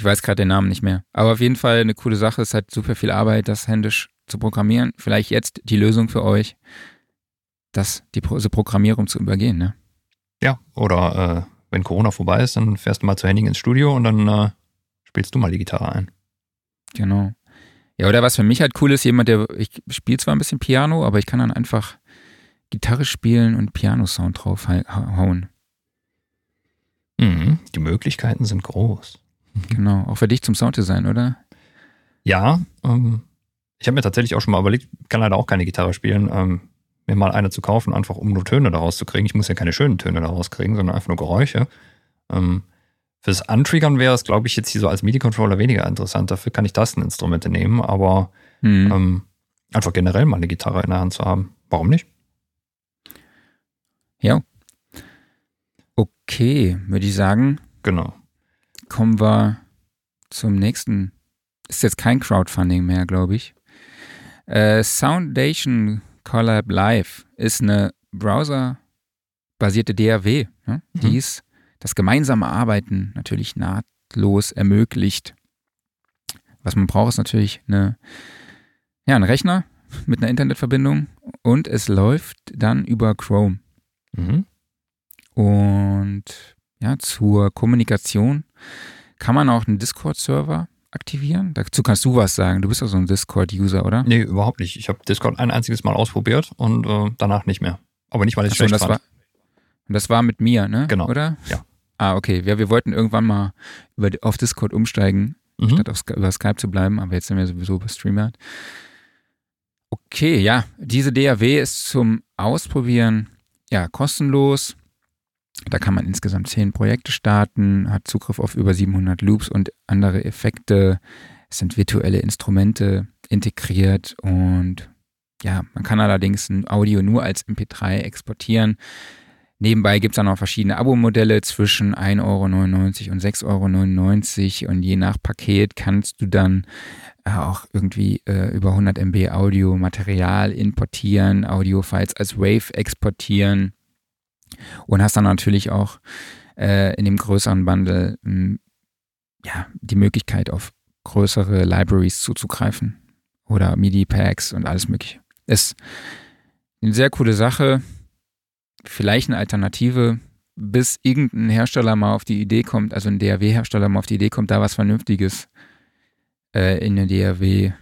Ich weiß gerade den Namen nicht mehr. Aber auf jeden Fall eine coole Sache. Es hat super viel Arbeit, das händisch zu programmieren. Vielleicht jetzt die Lösung für euch, das, die diese Programmierung zu übergehen, ne? Ja, oder äh, wenn Corona vorbei ist, dann fährst du mal zu Henning ins Studio und dann äh, spielst du mal die Gitarre ein. Genau. Ja, oder was für mich halt cool ist, jemand, der, ich spiele zwar ein bisschen Piano, aber ich kann dann einfach Gitarre spielen und Piano-Sound draufhauen. Mhm, die Möglichkeiten sind groß. Genau, auch für dich zum Sounddesign, oder? Ja, ähm, ich habe mir tatsächlich auch schon mal überlegt, kann leider auch keine Gitarre spielen, ähm, mir mal eine zu kaufen, einfach um nur Töne daraus zu kriegen. Ich muss ja keine schönen Töne daraus kriegen, sondern einfach nur Geräusche. Ähm, Fürs Untriggern wäre es, glaube ich, jetzt hier so als MIDI-Controller weniger interessant. Dafür kann ich Tasteninstrumente nehmen, aber mhm. ähm, einfach generell mal eine Gitarre in der Hand zu haben. Warum nicht? Ja. Okay, würde ich sagen. Genau. Kommen wir zum nächsten. Ist jetzt kein Crowdfunding mehr, glaube ich. Äh, Soundation Collab Live ist eine browserbasierte DAW. Ne? Mhm. Die ist das gemeinsame Arbeiten natürlich nahtlos ermöglicht. Was man braucht, ist natürlich eine, ja, ein Rechner mit einer Internetverbindung und es läuft dann über Chrome. Mhm. Und ja, zur Kommunikation kann man auch einen Discord-Server aktivieren? Dazu kannst du was sagen. Du bist ja so ein Discord-User, oder? Nee, überhaupt nicht. Ich habe Discord ein einziges Mal ausprobiert und äh, danach nicht mehr. Aber nicht, weil ich es schlecht das fand. War, und das war mit mir, ne? Genau. Oder? Ja. Ah, okay. Ja, wir wollten irgendwann mal über, auf Discord umsteigen, mhm. statt auf, über Skype zu bleiben, aber jetzt sind wir sowieso bei StreamYard. Okay, ja, diese DAW ist zum Ausprobieren ja kostenlos. Da kann man insgesamt zehn Projekte starten, hat Zugriff auf über 700 Loops und andere Effekte. Es sind virtuelle Instrumente integriert und ja, man kann allerdings ein Audio nur als MP3 exportieren. Nebenbei gibt es dann noch verschiedene Abo-Modelle zwischen 1,99 Euro und 6,99 Euro und je nach Paket kannst du dann äh, auch irgendwie äh, über 100 MB Audio-Material importieren, Audio-Files als Wave exportieren und hast dann natürlich auch äh, in dem größeren Bundle mh, hm, ja, die Möglichkeit auf größere Libraries zuzugreifen oder MIDI-Packs und alles mögliche. Ist eine sehr coole Sache vielleicht eine Alternative, bis irgendein Hersteller mal auf die Idee kommt, also ein DAW-Hersteller mal auf die Idee kommt, da was Vernünftiges äh, in eine DAW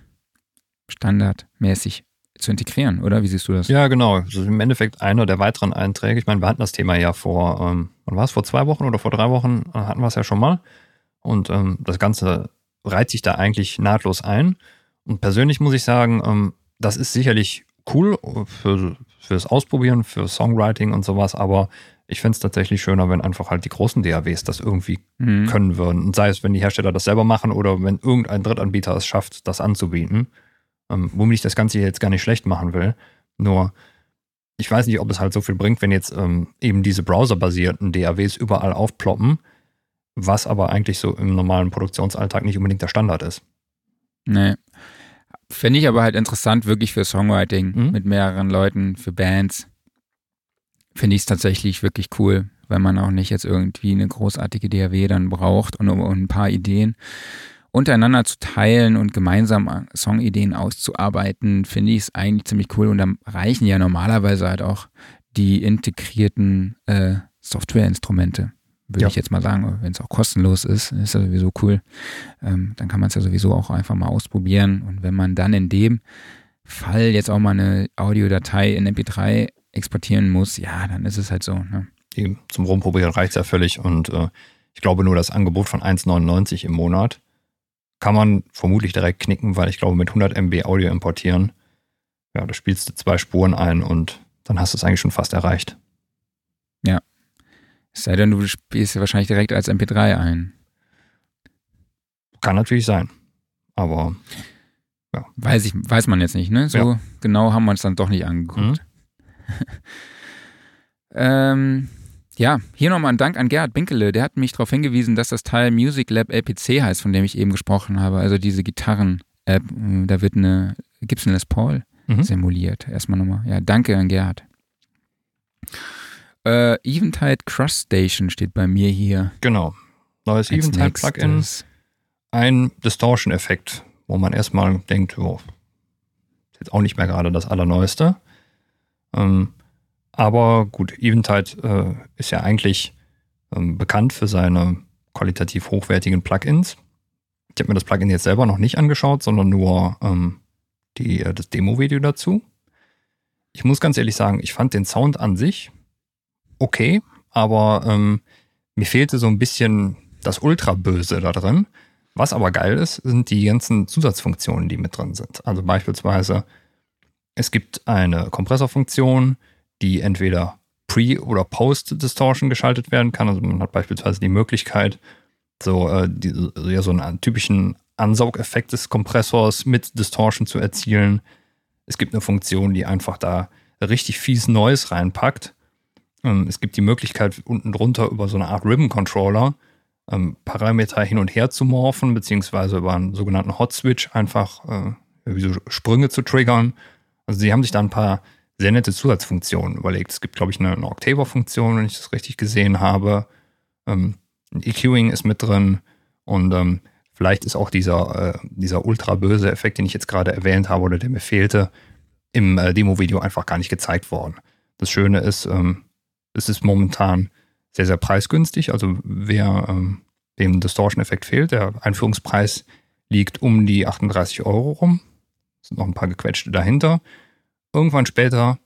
standardmäßig zu integrieren, oder? Wie siehst du das? Ja, genau. Das ist im Endeffekt einer der weiteren Einträge. Ich meine, wir hatten das Thema ja vor, ähm, wann war es, vor zwei Wochen oder vor drei Wochen äh, hatten wir es ja schon mal. Und ähm, das Ganze reiht sich da eigentlich nahtlos ein. Und persönlich muss ich sagen, ähm, das ist sicherlich cool für, fürs Ausprobieren, für Songwriting und sowas, aber ich fände es tatsächlich schöner, wenn einfach halt die großen DAWs das irgendwie mhm. können würden. Und sei es, wenn die Hersteller das selber machen oder wenn irgendein Drittanbieter es schafft, das anzubieten. Ähm, womit ich das Ganze jetzt gar nicht schlecht machen will. Nur, ich weiß nicht, ob es halt so viel bringt, wenn jetzt ähm, eben diese browserbasierten DAWs überall aufploppen, was aber eigentlich so im normalen Produktionsalltag nicht unbedingt der Standard ist. Nee. Fände ich aber halt interessant, wirklich für Songwriting mhm. mit mehreren Leuten, für Bands. Finde ich es tatsächlich wirklich cool, weil man auch nicht jetzt irgendwie eine großartige DAW dann braucht und, und ein paar Ideen untereinander zu teilen und gemeinsam Songideen auszuarbeiten, finde ich es eigentlich ziemlich cool. Und dann reichen ja normalerweise halt auch die integrierten äh, Softwareinstrumente, würde ja. ich jetzt mal sagen. Wenn es auch kostenlos ist, ist ja sowieso cool. Ähm, dann kann man es ja sowieso auch einfach mal ausprobieren. Und wenn man dann in dem Fall jetzt auch mal eine Audiodatei in MP3 exportieren muss, ja, dann ist es halt so. Ne? Zum Rumprobieren reicht es ja völlig. Und äh, ich glaube nur das Angebot von 1,99 im Monat kann man vermutlich direkt knicken, weil ich glaube, mit 100 MB Audio importieren, ja, da spielst du zwei Spuren ein und dann hast du es eigentlich schon fast erreicht. Ja. Es sei denn, du spielst ja wahrscheinlich direkt als MP3 ein. Kann natürlich sein. Aber ja. Weiß, ich, weiß man jetzt nicht, ne? So ja. genau haben wir uns dann doch nicht angeguckt. Mhm. (laughs) ähm, ja, hier nochmal ein Dank an Gerhard Binkele. Der hat mich darauf hingewiesen, dass das Teil Music Lab LPC heißt, von dem ich eben gesprochen habe. Also diese Gitarren-App. Da wird eine Gibson Les Paul mhm. simuliert. Erstmal nochmal. Ja, danke an Gerhard. Äh, Eventide Cross Station steht bei mir hier. Genau. Neues Eventide Plugin. Ein Distortion-Effekt, wo man erstmal denkt, oh, ist jetzt auch nicht mehr gerade das Allerneueste. Ähm, aber gut, Eventide äh, ist ja eigentlich ähm, bekannt für seine qualitativ hochwertigen Plugins. Ich habe mir das Plugin jetzt selber noch nicht angeschaut, sondern nur ähm, die, äh, das Demo-Video dazu. Ich muss ganz ehrlich sagen, ich fand den Sound an sich okay, aber ähm, mir fehlte so ein bisschen das Ultra-Böse da drin. Was aber geil ist, sind die ganzen Zusatzfunktionen, die mit drin sind. Also beispielsweise, es gibt eine Kompressorfunktion, die entweder Pre- oder Post-Distortion geschaltet werden kann. Also man hat beispielsweise die Möglichkeit, so, äh, die, ja, so einen typischen Ansaugeffekt des Kompressors mit Distortion zu erzielen. Es gibt eine Funktion, die einfach da richtig fies Noise reinpackt. Ähm, es gibt die Möglichkeit, unten drunter über so eine Art Ribbon-Controller ähm, Parameter hin und her zu morphen, beziehungsweise über einen sogenannten Hot-Switch einfach äh, so Sprünge zu triggern. Also sie haben sich da ein paar sehr nette Zusatzfunktionen überlegt. Es gibt, glaube ich, eine, eine Octaver-Funktion, wenn ich das richtig gesehen habe. Ähm, EQing ist mit drin und ähm, vielleicht ist auch dieser, äh, dieser ultra böse Effekt, den ich jetzt gerade erwähnt habe oder der mir fehlte, im äh, Demo-Video einfach gar nicht gezeigt worden. Das Schöne ist, ähm, es ist momentan sehr, sehr preisgünstig. Also wer ähm, dem Distortion-Effekt fehlt, der Einführungspreis liegt um die 38 Euro rum. Es sind noch ein paar gequetschte dahinter. Irgendwann später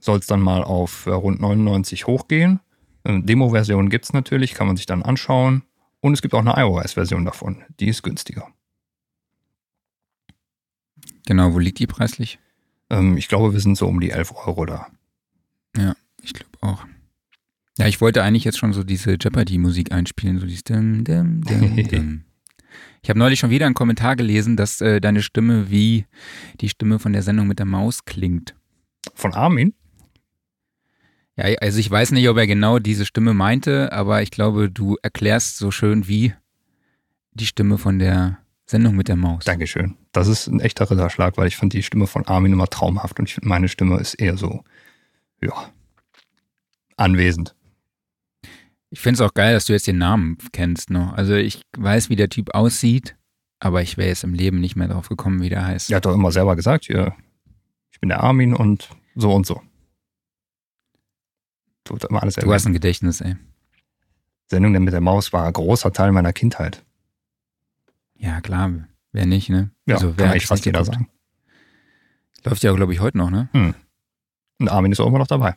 soll es dann mal auf äh, rund 99 hochgehen. Demo-Version gibt es natürlich, kann man sich dann anschauen. Und es gibt auch eine iOS-Version davon, die ist günstiger. Genau, wo liegt die preislich? Ähm, ich glaube, wir sind so um die 11 Euro da. Ja, ich glaube auch. Ja, ich wollte eigentlich jetzt schon so diese Jeopardy-Musik einspielen, so dieses Dim, Dim, Dim, (laughs) Dim. Ich habe neulich schon wieder einen Kommentar gelesen, dass äh, deine Stimme wie die Stimme von der Sendung mit der Maus klingt. Von Armin? Ja, also ich weiß nicht, ob er genau diese Stimme meinte, aber ich glaube, du erklärst so schön wie die Stimme von der Sendung mit der Maus. Dankeschön. Das ist ein echter Ritterschlag, weil ich fand die Stimme von Armin immer traumhaft und ich finde, meine Stimme ist eher so, ja, anwesend. Ich finde es auch geil, dass du jetzt den Namen kennst noch. Also ich weiß, wie der Typ aussieht, aber ich wäre jetzt im Leben nicht mehr drauf gekommen, wie der heißt. Er hat doch immer selber gesagt, ja, ich bin der Armin und so und so. tut immer alles Du hast ein Gedächtnis, ey. Sendung mit der Maus war ein großer Teil meiner Kindheit. Ja, klar. Wer nicht, ne? Ja, also, kann wer eigentlich hat's fast jeder sagen. Läuft ja, glaube ich, heute noch, ne? Und Armin ist auch immer noch dabei.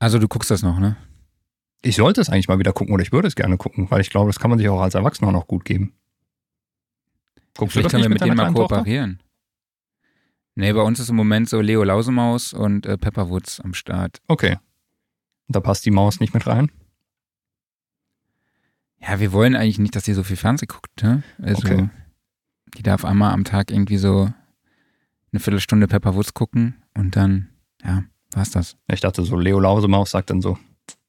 Also, du guckst das noch, ne? Ich sollte es eigentlich mal wieder gucken oder ich würde es gerne gucken, weil ich glaube, das kann man sich auch als Erwachsener noch gut geben. Guckst Vielleicht können wir mit deiner denen mal kleinen Tochter? kooperieren. Nee, bei uns ist im Moment so Leo Lausemaus und äh, Pepperwoods am Start. Okay. Da passt die Maus nicht mit rein. Ja, wir wollen eigentlich nicht, dass die so viel Fernsehen guckt, ne? Also, Okay. die darf einmal am Tag irgendwie so eine Viertelstunde Pepperwoods gucken und dann, ja, war's das. Ich dachte so, Leo Lausemaus sagt dann so,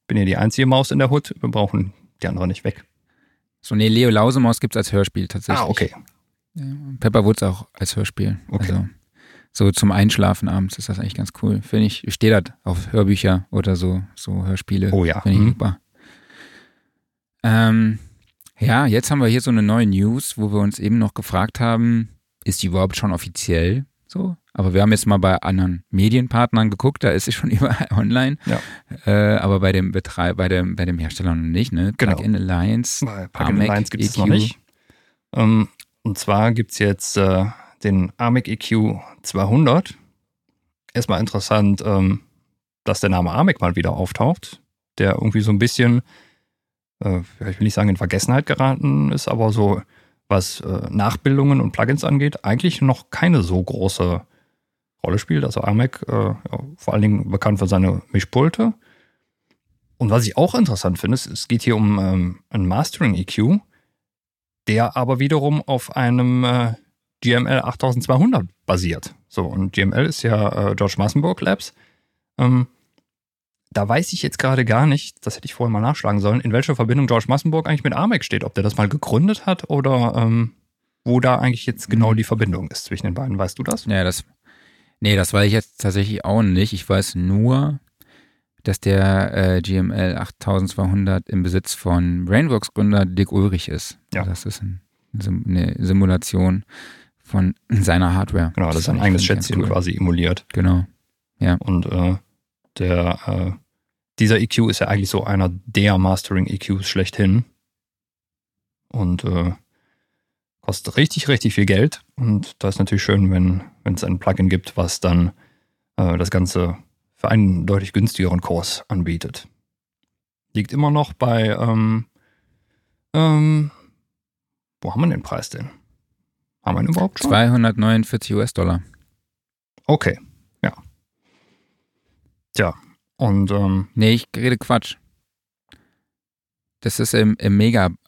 bin hier die einzige Maus in der Hut, wir brauchen die andere nicht weg. So, nee, Leo Lausemaus gibt's als Hörspiel tatsächlich. Ah, okay. Ja, Pepperwoods auch als Hörspiel. Okay. Also, so zum Einschlafen abends ist das eigentlich ganz cool. Finde ich, ich stehe da auf Hörbücher oder so, so Hörspiele. Oh ja. Finde ich Mhm. super. Ähm, ja, jetzt haben wir hier so eine neue News, wo wir uns eben noch gefragt haben, ist die überhaupt schon offiziell so? Aber wir haben jetzt mal bei anderen Medienpartnern geguckt, da ist sie schon (laughs) überall online. Ja. Äh, aber bei dem Betreib bei dem, bei dem Hersteller noch nicht, ne? Genau. Plug-in Alliance. Bei Plugin AMEC Alliance gibt es noch nicht. Ähm, und zwar gibt es jetzt äh, den AMIC EQ 200. Erstmal interessant, ähm, dass der Name AMIC mal wieder auftaucht, der irgendwie so ein bisschen, äh, ich will nicht sagen in Vergessenheit geraten ist, aber so was äh, Nachbildungen und Plugins angeht, eigentlich noch keine so große Rolle spielt. Also AMEC, äh, ja, vor allen Dingen bekannt für seine Mischpulte. Und was ich auch interessant finde, ist, es geht hier um ähm, einen Mastering EQ, der aber wiederum auf einem äh, GML 8200 basiert. So, und GML ist ja äh, George Massenburg Labs. Ähm, da weiß ich jetzt gerade gar nicht, das hätte ich vorher mal nachschlagen sollen, in welcher Verbindung George Massenburg eigentlich mit AMEC steht. Ob der das mal gegründet hat oder ähm, wo da eigentlich jetzt genau die Verbindung ist zwischen den beiden. Weißt du das? Ja, das. Nee, das weiß ich jetzt tatsächlich auch nicht. Ich weiß nur, dass der äh, GML 8200 im Besitz von Brainworks Gründer Dick Ulrich ist. Ja. Das ist ein, eine Simulation von (laughs) seiner Hardware. Genau, das ist ein eigenes Schätzchen cool. quasi emuliert. Genau. Und äh, der, äh, dieser EQ ist ja eigentlich so einer der Mastering-EQs schlechthin. Und äh, kostet richtig, richtig viel Geld. Und da ist natürlich schön, wenn es ein Plugin gibt, was dann äh, das Ganze für einen deutlich günstigeren Kurs anbietet. Liegt immer noch bei, ähm, ähm, wo haben wir den Preis denn? Haben wir ihn überhaupt schon? 249 US-Dollar. Okay, ja. Tja, und ähm, Nee, ich rede Quatsch. Das ist im, im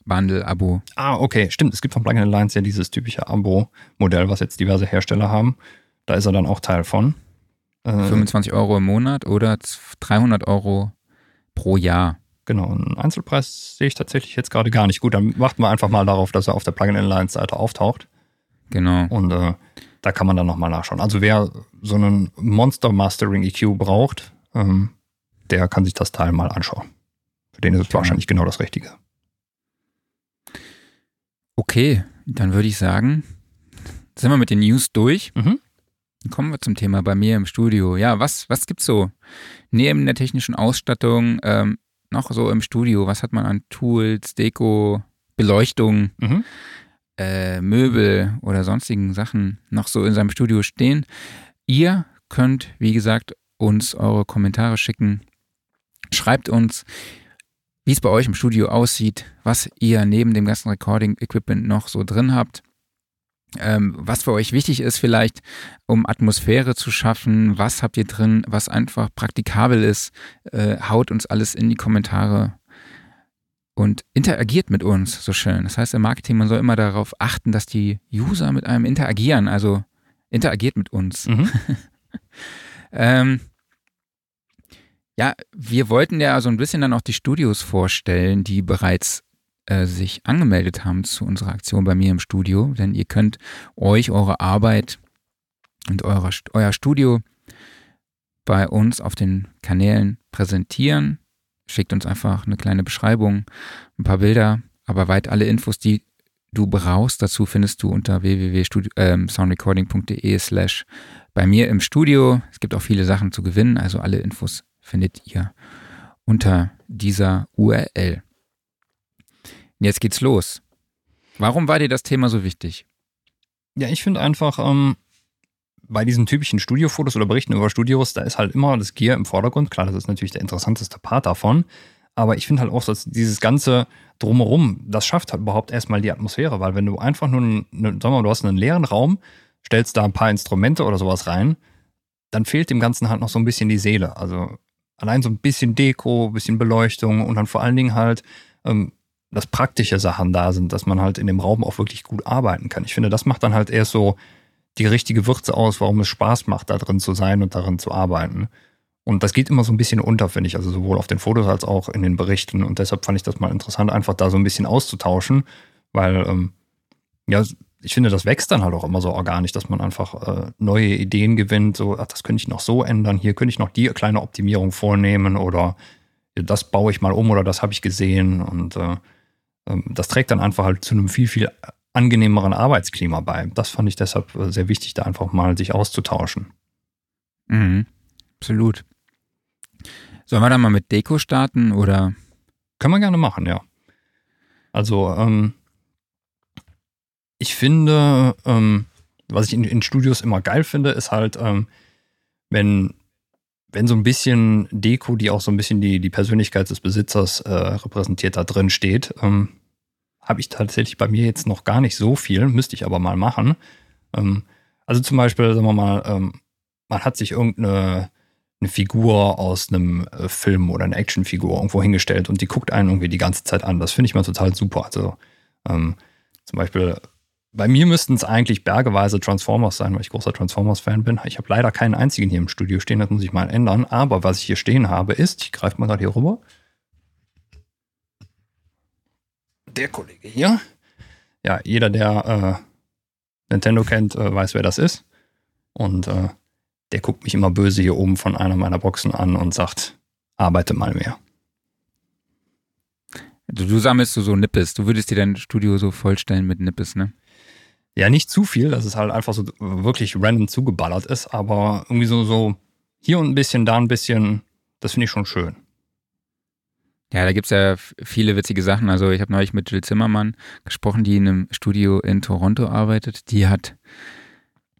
Mega-Bundle-Abo. Ah, okay, stimmt. Es gibt von Plugin Alliance ja dieses typische Abo-Modell, was jetzt diverse Hersteller haben. Da ist er dann auch Teil von. Äh, 25 Euro im Monat oder 300 Euro pro Jahr. genau, einen Einzelpreis sehe ich tatsächlich jetzt gerade gar nicht. Gut, dann warten wir einfach mal darauf, dass er auf der Plugin Alliance Seite auftaucht. Genau. Und äh, da kann man dann nochmal nachschauen. Also wer so einen Monster Mastering EQ braucht, ähm, der kann sich das Teil mal anschauen. Für den ist es Genau. wahrscheinlich genau das Richtige. Okay, dann würde ich sagen, sind wir mit den News durch. Mhm. Dann kommen wir zum Thema bei mir im Studio. Ja, was, was gibt's so neben der technischen Ausstattung ähm, noch so im Studio? Was hat man an Tools, Deko, Beleuchtung, Mhm. äh, Möbel oder sonstigen Sachen noch so in seinem Studio stehen? Ihr könnt, wie gesagt, uns eure Kommentare schicken. Schreibt uns, wie es bei euch im Studio aussieht, was ihr neben dem ganzen Recording-Equipment noch so drin habt. Ähm, was für euch wichtig ist vielleicht, um Atmosphäre zu schaffen. Was habt ihr drin, was einfach praktikabel ist? Äh, haut uns alles in die Kommentare und interagiert mit uns so schön. Das heißt, im Marketing, man soll immer darauf achten, dass die User mit einem interagieren. Also interagiert mit uns. Mhm. (laughs) Ähm, ja, wir wollten ja so ein bisschen dann auch die Studios vorstellen, die bereits äh, sich angemeldet haben zu unserer Aktion bei mir im Studio. Denn ihr könnt euch eure Arbeit und eure, euer Studio bei uns auf den Kanälen präsentieren. Schickt uns einfach eine kleine Beschreibung, ein paar Bilder, aber weit alle Infos, die du brauchst. Dazu findest du unter www.soundrecording.de ähm, slash bei mir im Studio. Es gibt auch viele Sachen zu gewinnen, also alle Infos findet ihr unter dieser URL. Jetzt geht's los. Warum war dir das Thema so wichtig? Ja, ich finde einfach, ähm, bei diesen typischen Studiofotos oder Berichten über Studios, da ist halt immer das Gear im Vordergrund. Klar, das ist natürlich der interessanteste Part davon. Aber ich finde halt auch, dass dieses ganze Drumherum, das schafft halt überhaupt erstmal die Atmosphäre, weil wenn du einfach nur, eine, sag mal, du hast einen leeren Raum, stellst da ein paar Instrumente oder sowas rein, dann fehlt dem Ganzen halt noch so ein bisschen die Seele. Also allein so ein bisschen Deko, ein bisschen Beleuchtung und dann vor allen Dingen halt, ähm, dass praktische Sachen da sind, dass man halt in dem Raum auch wirklich gut arbeiten kann. Ich finde, das macht dann halt erst so die richtige Würze aus, warum es Spaß macht, da drin zu sein und darin zu arbeiten. Und das geht immer so ein bisschen unter, finde ich, also sowohl auf den Fotos als auch in den Berichten. Und deshalb fand ich das mal interessant, einfach da so ein bisschen auszutauschen, weil, ähm, ja, ich finde, das wächst dann halt auch immer so organisch, dass man einfach äh, neue Ideen gewinnt, so, ach, das könnte ich noch so ändern, hier könnte ich noch die kleine Optimierung vornehmen oder das baue ich mal um oder das habe ich gesehen. Und äh, ähm, das trägt dann einfach halt zu einem viel, viel angenehmeren Arbeitsklima bei. Das fand ich deshalb äh, sehr wichtig, da einfach mal sich auszutauschen. Mhm, absolut. Sollen wir da mal mit Deko starten oder? Können wir gerne machen, ja. Also, ähm, ich finde, ähm, was ich in, in, Studios immer geil finde, ist halt, ähm, wenn, wenn so ein bisschen Deko, die auch so ein bisschen die, die Persönlichkeit des Besitzers äh, repräsentiert, da drin steht. Ähm, habe ich tatsächlich bei mir jetzt noch gar nicht so viel, müsste ich aber mal machen. Ähm, also zum Beispiel, sagen wir mal, ähm, man hat sich irgendeine eine Figur aus einem äh, Film oder eine Actionfigur irgendwo hingestellt und die guckt einen irgendwie die ganze Zeit an. Das finde ich mal total super. Also ähm, zum Beispiel, bei mir müssten es eigentlich bergeweise Transformers sein, weil ich großer Transformers-Fan bin. Ich habe leider keinen einzigen hier im Studio stehen, das muss ich mal ändern. Aber was ich hier stehen habe, ist, ich greife mal gerade hier rüber, der Kollege hier. Ja, jeder, der äh, Nintendo kennt, äh, weiß, wer das ist. Und äh, der guckt mich immer böse hier oben von einer meiner Boxen an und sagt, arbeite mal mehr. Du, du sammelst du so Nippes. Du würdest dir dein Studio so vollstellen mit Nippes, ne? Ja, nicht zu viel, dass es halt einfach so wirklich random zugeballert ist, aber irgendwie so, so hier und ein bisschen, da ein bisschen, das finde ich schon schön. Ja, da gibt es ja viele witzige Sachen. Also ich habe neulich mit Jill Zimmermann gesprochen, die in einem Studio in Toronto arbeitet. Die hat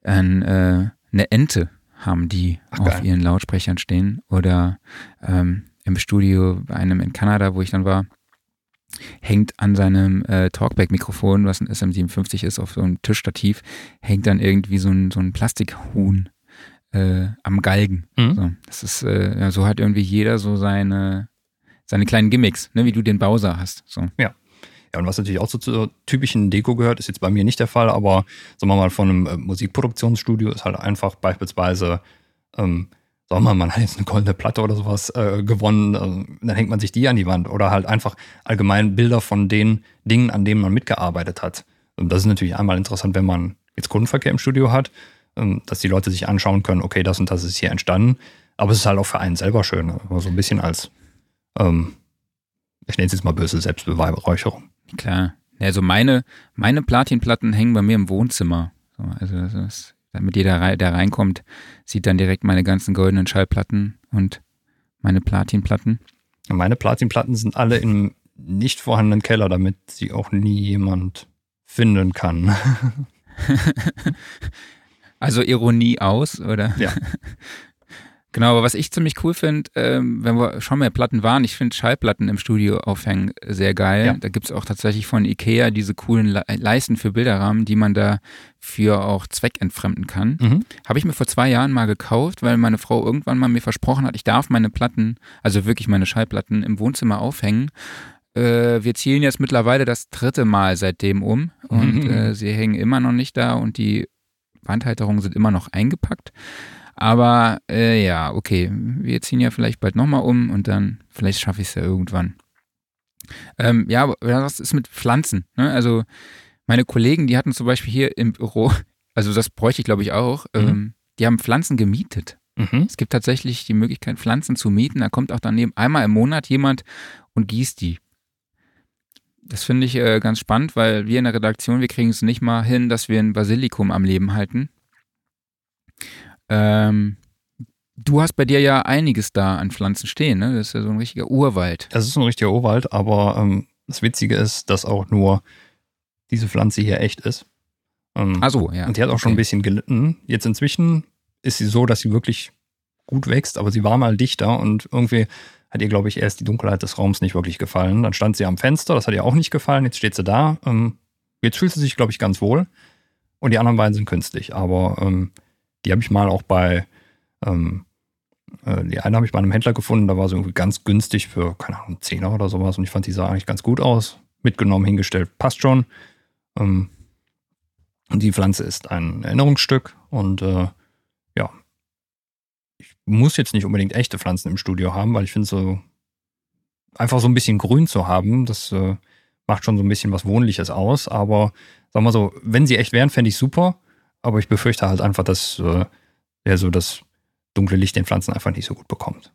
ein, äh, eine Ente, haben die Ach, auf geil. ihren Lautsprechern stehen. Oder ähm, im Studio bei einem in Kanada, wo ich dann war, hängt an seinem äh, Talkback-Mikrofon, was ein SM57 ist, auf so einem Tischstativ, hängt dann irgendwie so ein, so ein Plastikhuhn äh, am Galgen. Mhm. So, das ist, äh, ja, so hat irgendwie jeder so seine seine kleinen Gimmicks, ne, wie du den Bowser hast. So. Ja. Ja, und was natürlich auch so zur typischen Deko gehört, ist jetzt bei mir nicht der Fall, aber sagen wir mal, von einem äh, Musikproduktionsstudio ist halt einfach beispielsweise, ähm, sagen mal, man hat jetzt eine goldene Platte oder sowas äh, gewonnen, äh, dann hängt man sich die an die Wand oder halt einfach allgemein Bilder von den Dingen, an denen man mitgearbeitet hat. Und das ist natürlich einmal interessant, wenn man jetzt Kundenverkehr im Studio hat, ähm, dass die Leute sich anschauen können, okay, das und das ist hier entstanden. Aber es ist halt auch für einen selber schön, also so ein bisschen als ähm, ich nenne es jetzt mal böse Selbstbeweihräucherung. Klar. Also meine, meine Platinplatten hängen bei mir im Wohnzimmer. Also das ist, damit jeder, der reinkommt, sieht dann direkt meine ganzen goldenen Schallplatten und meine Platinplatten. Meine Platinplatten sind alle im nicht vorhandenen Keller, damit sie auch nie jemand finden kann. (laughs) also Ironie aus, oder? Ja. (laughs) Genau, aber was ich ziemlich cool finde, ähm, wenn wir schon mehr Platten waren, ich finde Schallplatten im Studio aufhängen sehr geil. Ja. Da gibt's auch tatsächlich von Ikea diese coolen Le Leisten für Bilderrahmen, die man da für auch zweckentfremden kann. Mhm. Habe ich mir vor zwei Jahren mal gekauft, weil meine Frau irgendwann mal mir versprochen hat, ich darf meine Platten, also wirklich meine Schallplatten im Wohnzimmer aufhängen. Äh, wir zielen jetzt mittlerweile das dritte Mal seitdem um und mhm. (laughs) äh, sie hängen immer noch nicht da und die Wandhalterungen sind immer noch eingepackt. Aber äh, ja, okay, wir ziehen ja vielleicht bald nochmal um und dann, vielleicht schaffe ich es ja irgendwann. Ähm, ja, was ist mit Pflanzen? Ne? Also meine Kollegen, die hatten zum Beispiel hier im Büro, also das bräuchte ich glaube ich auch, mhm. ähm, die haben Pflanzen gemietet. Mhm. Es gibt tatsächlich die Möglichkeit, Pflanzen zu mieten. Da kommt auch daneben einmal im Monat jemand und gießt die. Das finde ich äh, ganz spannend, weil wir in der Redaktion, wir kriegen es nicht mal hin, dass wir ein Basilikum am Leben halten. Ähm, du hast bei dir ja einiges da an Pflanzen stehen, ne? Das ist ja so ein richtiger Urwald. Das ist ein richtiger Urwald, aber ähm, das Witzige ist, dass auch nur diese Pflanze hier echt ist. Ähm, Ach so, ja. Und die hat auch schon ein Okay. bisschen gelitten. Jetzt inzwischen ist sie so, dass sie wirklich gut wächst, aber sie war mal dichter und irgendwie hat ihr, glaube ich, erst die Dunkelheit des Raums nicht wirklich gefallen. Dann stand sie am Fenster, das hat ihr auch nicht gefallen. Jetzt steht sie da. Ähm, jetzt fühlt sie sich, glaube ich, ganz wohl. Und die anderen beiden sind künstlich. Aber ähm, die habe ich mal auch bei, ähm, äh, die eine habe ich bei einem Händler gefunden, da war sie irgendwie ganz günstig für, keine Ahnung, 10 oder sowas. Und ich fand, die sah eigentlich ganz gut aus. Mitgenommen, hingestellt, passt schon. Ähm, und die Pflanze ist ein Erinnerungsstück und äh, ja, ich muss jetzt nicht unbedingt echte Pflanzen im Studio haben, weil ich finde so einfach so ein bisschen grün zu haben, das äh, macht schon so ein bisschen was Wohnliches aus. Aber sag mal so, wenn sie echt wären, fände ich super. Aber ich befürchte halt einfach, dass äh, ja, so das dunkle Licht den Pflanzen einfach nicht so gut bekommt.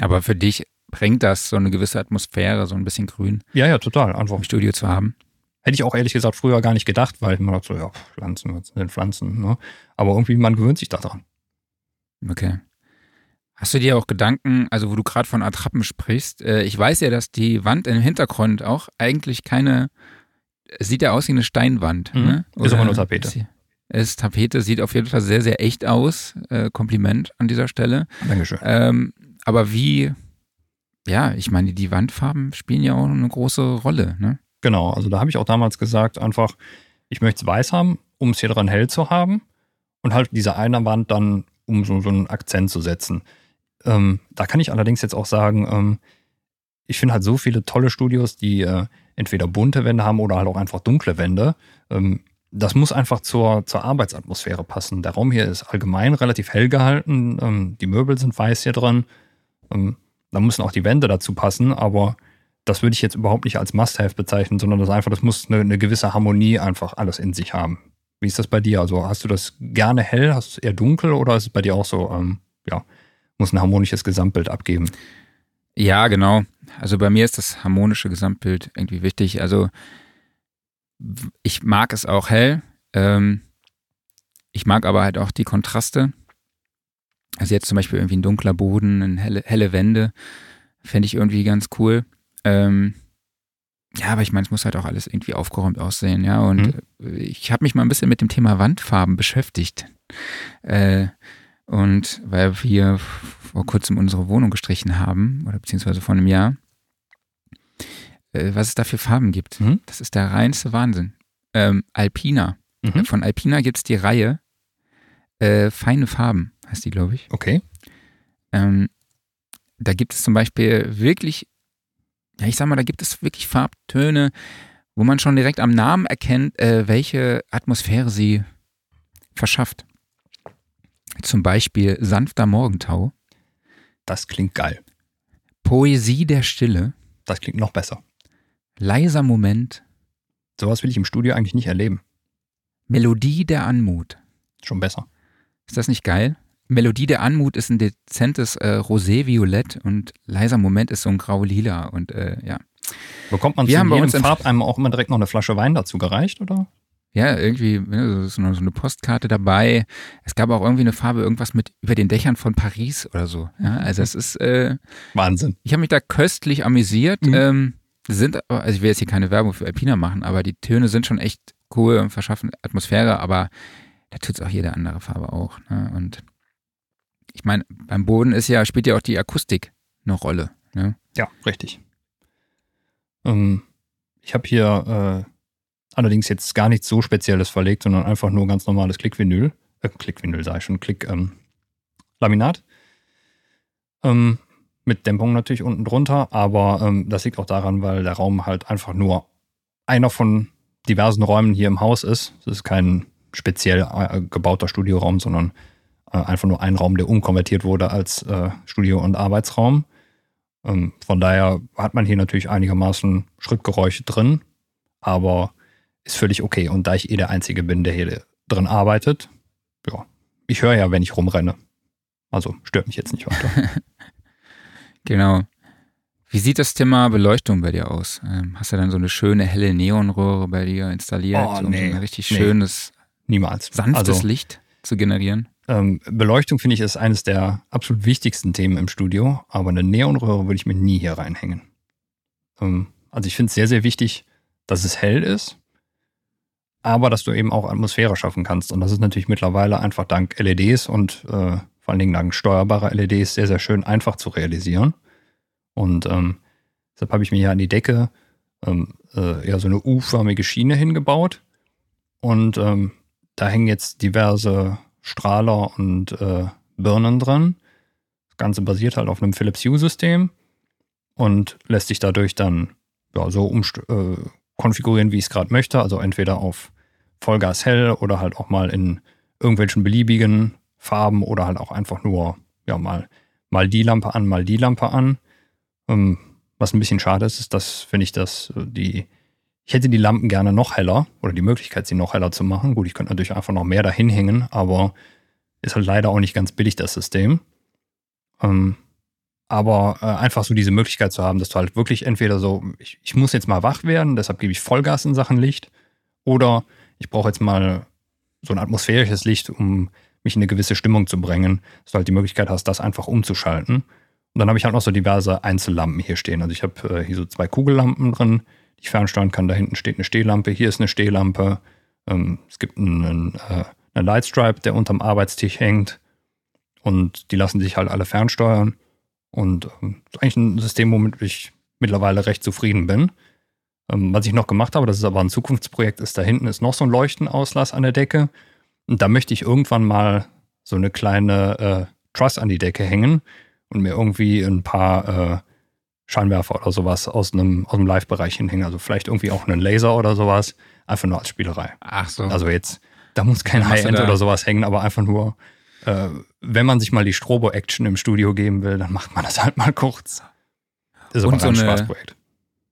Aber für dich bringt das so eine gewisse Atmosphäre, so ein bisschen Grün Ja, ja, total. Einfach im Studio zu haben. Hätte ich auch ehrlich gesagt früher gar nicht gedacht, weil immer dachte, so, ja, Pflanzen, was sind Pflanzen? Ne? Aber irgendwie, man gewöhnt sich daran. Okay. Hast du dir auch Gedanken, also wo du gerade von Attrappen sprichst, äh, ich weiß ja, dass die Wand im Hintergrund auch eigentlich keine, sieht ja aus wie eine Steinwand. Mhm. Ne? Ist aber nur Tapete. Ist, Tapete, sieht auf jeden Fall sehr, sehr echt aus. Äh, Kompliment an dieser Stelle. Dankeschön. Ähm, aber wie, ja, ich meine, die Wandfarben spielen ja auch eine große Rolle. Ne? Genau, also da habe ich auch damals gesagt, einfach, ich möchte es weiß haben, um es hier dran hell zu haben und halt diese eine Wand dann, um so, so einen Akzent zu setzen. Ähm, da kann ich allerdings jetzt auch sagen, ähm, ich finde halt so viele tolle Studios, die äh, entweder bunte Wände haben oder halt auch einfach dunkle Wände. Ähm, das muss einfach zur, zur Arbeitsatmosphäre passen. Der Raum hier ist allgemein relativ hell gehalten, ähm, die Möbel sind weiß hier drin. Ähm, da müssen auch die Wände dazu passen, aber das würde ich jetzt überhaupt nicht als Must-Have bezeichnen, sondern das einfach, das muss eine, eine gewisse Harmonie einfach alles in sich haben. Wie ist das bei dir? Also hast du das gerne hell, hast du es eher dunkel oder ist es bei dir auch so, ähm, ja, muss ein harmonisches Gesamtbild abgeben? Ja, genau. Also bei mir ist das harmonische Gesamtbild irgendwie wichtig. Also ich mag es auch hell. Ähm, ich mag aber halt auch die Kontraste. Also jetzt zum Beispiel irgendwie ein dunkler Boden, eine helle, helle Wände, fände ich irgendwie ganz cool. Ähm, ja, aber ich meine, es muss halt auch alles irgendwie aufgeräumt aussehen, ja. Und äh, ich habe mich mal ein bisschen mit dem Thema Wandfarben beschäftigt. Äh, und weil wir vor kurzem unsere Wohnung gestrichen haben, oder beziehungsweise vor einem Jahr, äh, was es da für Farben gibt. Mhm. Das ist der reinste Wahnsinn. Ähm, Alpina. Mhm. Von Alpina gibt es die Reihe äh, Feine Farben, heißt die, glaube ich. Okay. Ähm, da gibt es zum Beispiel wirklich, ja, ich sag mal, da gibt es wirklich Farbtöne, wo man schon direkt am Namen erkennt, äh, welche Atmosphäre sie verschafft. Zum Beispiel sanfter Morgentau, Das klingt geil. Poesie der Stille, Das klingt noch besser. Leiser Moment, Sowas will ich im Studio eigentlich nicht erleben. Melodie der Anmut. Schon besser. Ist das nicht geil? Melodie der Anmut ist ein dezentes äh, Rosé-Violett und leiser Moment ist so ein grau-lila und äh, ja. Bekommt man Wir zu haben jedem Farbeim auch immer direkt noch eine Flasche Wein dazu gereicht, oder? Ja, irgendwie ne, ist noch so eine Postkarte dabei. Es gab auch irgendwie eine Farbe, irgendwas mit über den Dächern von Paris oder so. Ja, also es ist, äh, Wahnsinn. ich habe mich da köstlich amüsiert. Mhm. Ähm, sind, also ich will jetzt hier keine Werbung für Alpina machen, aber die Töne sind schon echt cool und verschaffen Atmosphäre, aber da tut es auch jede andere Farbe auch. Ne? Und ich meine, beim Boden ist ja, spielt ja auch die Akustik eine Rolle. Ne? Ja, richtig. Ähm, ich habe hier äh, allerdings jetzt gar nichts so Spezielles verlegt, sondern einfach nur ganz normales Klickvinyl. Äh, Klickvinyl ich schon, Klick ähm, Laminat. Ähm, mit Dämpfung natürlich unten drunter, aber ähm, das liegt auch daran, weil der Raum halt einfach nur einer von diversen Räumen hier im Haus ist. Es ist kein speziell äh, gebauter Studioraum, sondern äh, einfach nur ein Raum, der umkonvertiert wurde als äh, Studio- und Arbeitsraum. Ähm, von daher hat man hier natürlich einigermaßen Schrittgeräusche drin, aber ist völlig okay. Und da ich eh der Einzige bin, der hier drin arbeitet, ja, ich höre ja, wenn ich rumrenne. Also stört mich jetzt nicht weiter. (laughs) Genau. Wie sieht das Thema Beleuchtung bei dir aus? Ähm, hast du dann so eine schöne helle Neonröhre bei dir installiert, Oh, um nee, so ein richtig nee. schönes, Niemals. sanftes Also, Licht zu generieren? ähm, Beleuchtung finde ich ist eines der absolut wichtigsten Themen im Studio, aber eine Neonröhre würde ich mir nie hier reinhängen. Ähm, also ich finde es sehr, sehr wichtig, dass es hell ist, aber dass du eben auch Atmosphäre schaffen kannst. Und das ist natürlich mittlerweile einfach dank LEDs und äh, vor allen Dingen dank steuerbarer LEDs sehr, sehr schön einfach zu realisieren. Und ähm, deshalb habe ich mir hier an die Decke ähm, äh, ja so eine U-förmige Schiene hingebaut. Und ähm, da hängen jetzt diverse Strahler und äh, Birnen drin. Das Ganze basiert halt auf einem Philips Hue-System und lässt sich dadurch dann ja, so äh, konfigurieren, wie ich es gerade möchte. Also entweder auf Vollgas hell oder halt auch mal in irgendwelchen beliebigen Farben oder halt auch einfach nur ja mal, mal die Lampe an, mal die Lampe an. Ähm, was ein bisschen schade ist, ist, dass, wenn ich das, äh, die, ich hätte die Lampen gerne noch heller oder die Möglichkeit, sie noch heller zu machen. Gut, ich könnte natürlich einfach noch mehr dahin hängen, aber ist halt leider auch nicht ganz billig, das System. Ähm, aber äh, einfach so diese Möglichkeit zu haben, dass du halt wirklich entweder so, ich, ich muss jetzt mal wach werden, deshalb gebe ich Vollgas in Sachen Licht, oder ich brauche jetzt mal so ein atmosphärisches Licht, um mich in eine gewisse Stimmung zu bringen, dass du halt die Möglichkeit hast, das einfach umzuschalten. Und dann habe ich halt noch so diverse Einzellampen hier stehen. Also ich habe äh, hier so zwei Kugellampen drin, die ich fernsteuern kann. Da hinten steht eine Stehlampe, hier ist eine Stehlampe. Ähm, es gibt einen, äh, eine Lightstripe, der unterm Arbeitstisch hängt. Und die lassen sich halt alle fernsteuern. Und ähm, ist eigentlich ein System, womit ich mittlerweile recht zufrieden bin. Ähm, was ich noch gemacht habe, das ist aber ein Zukunftsprojekt, ist da hinten ist noch so ein Leuchtenauslass an der Decke. Und da möchte ich irgendwann mal so eine kleine äh, Truss an die Decke hängen und mir irgendwie ein paar äh, Scheinwerfer oder sowas aus einem, aus dem Live-Bereich hinhängen. Also vielleicht irgendwie auch einen Laser oder sowas. Einfach nur als Spielerei. Ach so. Also jetzt, da muss kein High-End oder sowas hängen, aber einfach nur, äh, wenn man sich mal die Strobo-Action im Studio geben will, dann macht man das halt mal kurz. Das ist aber Und ein so eine- Spaßprojekt.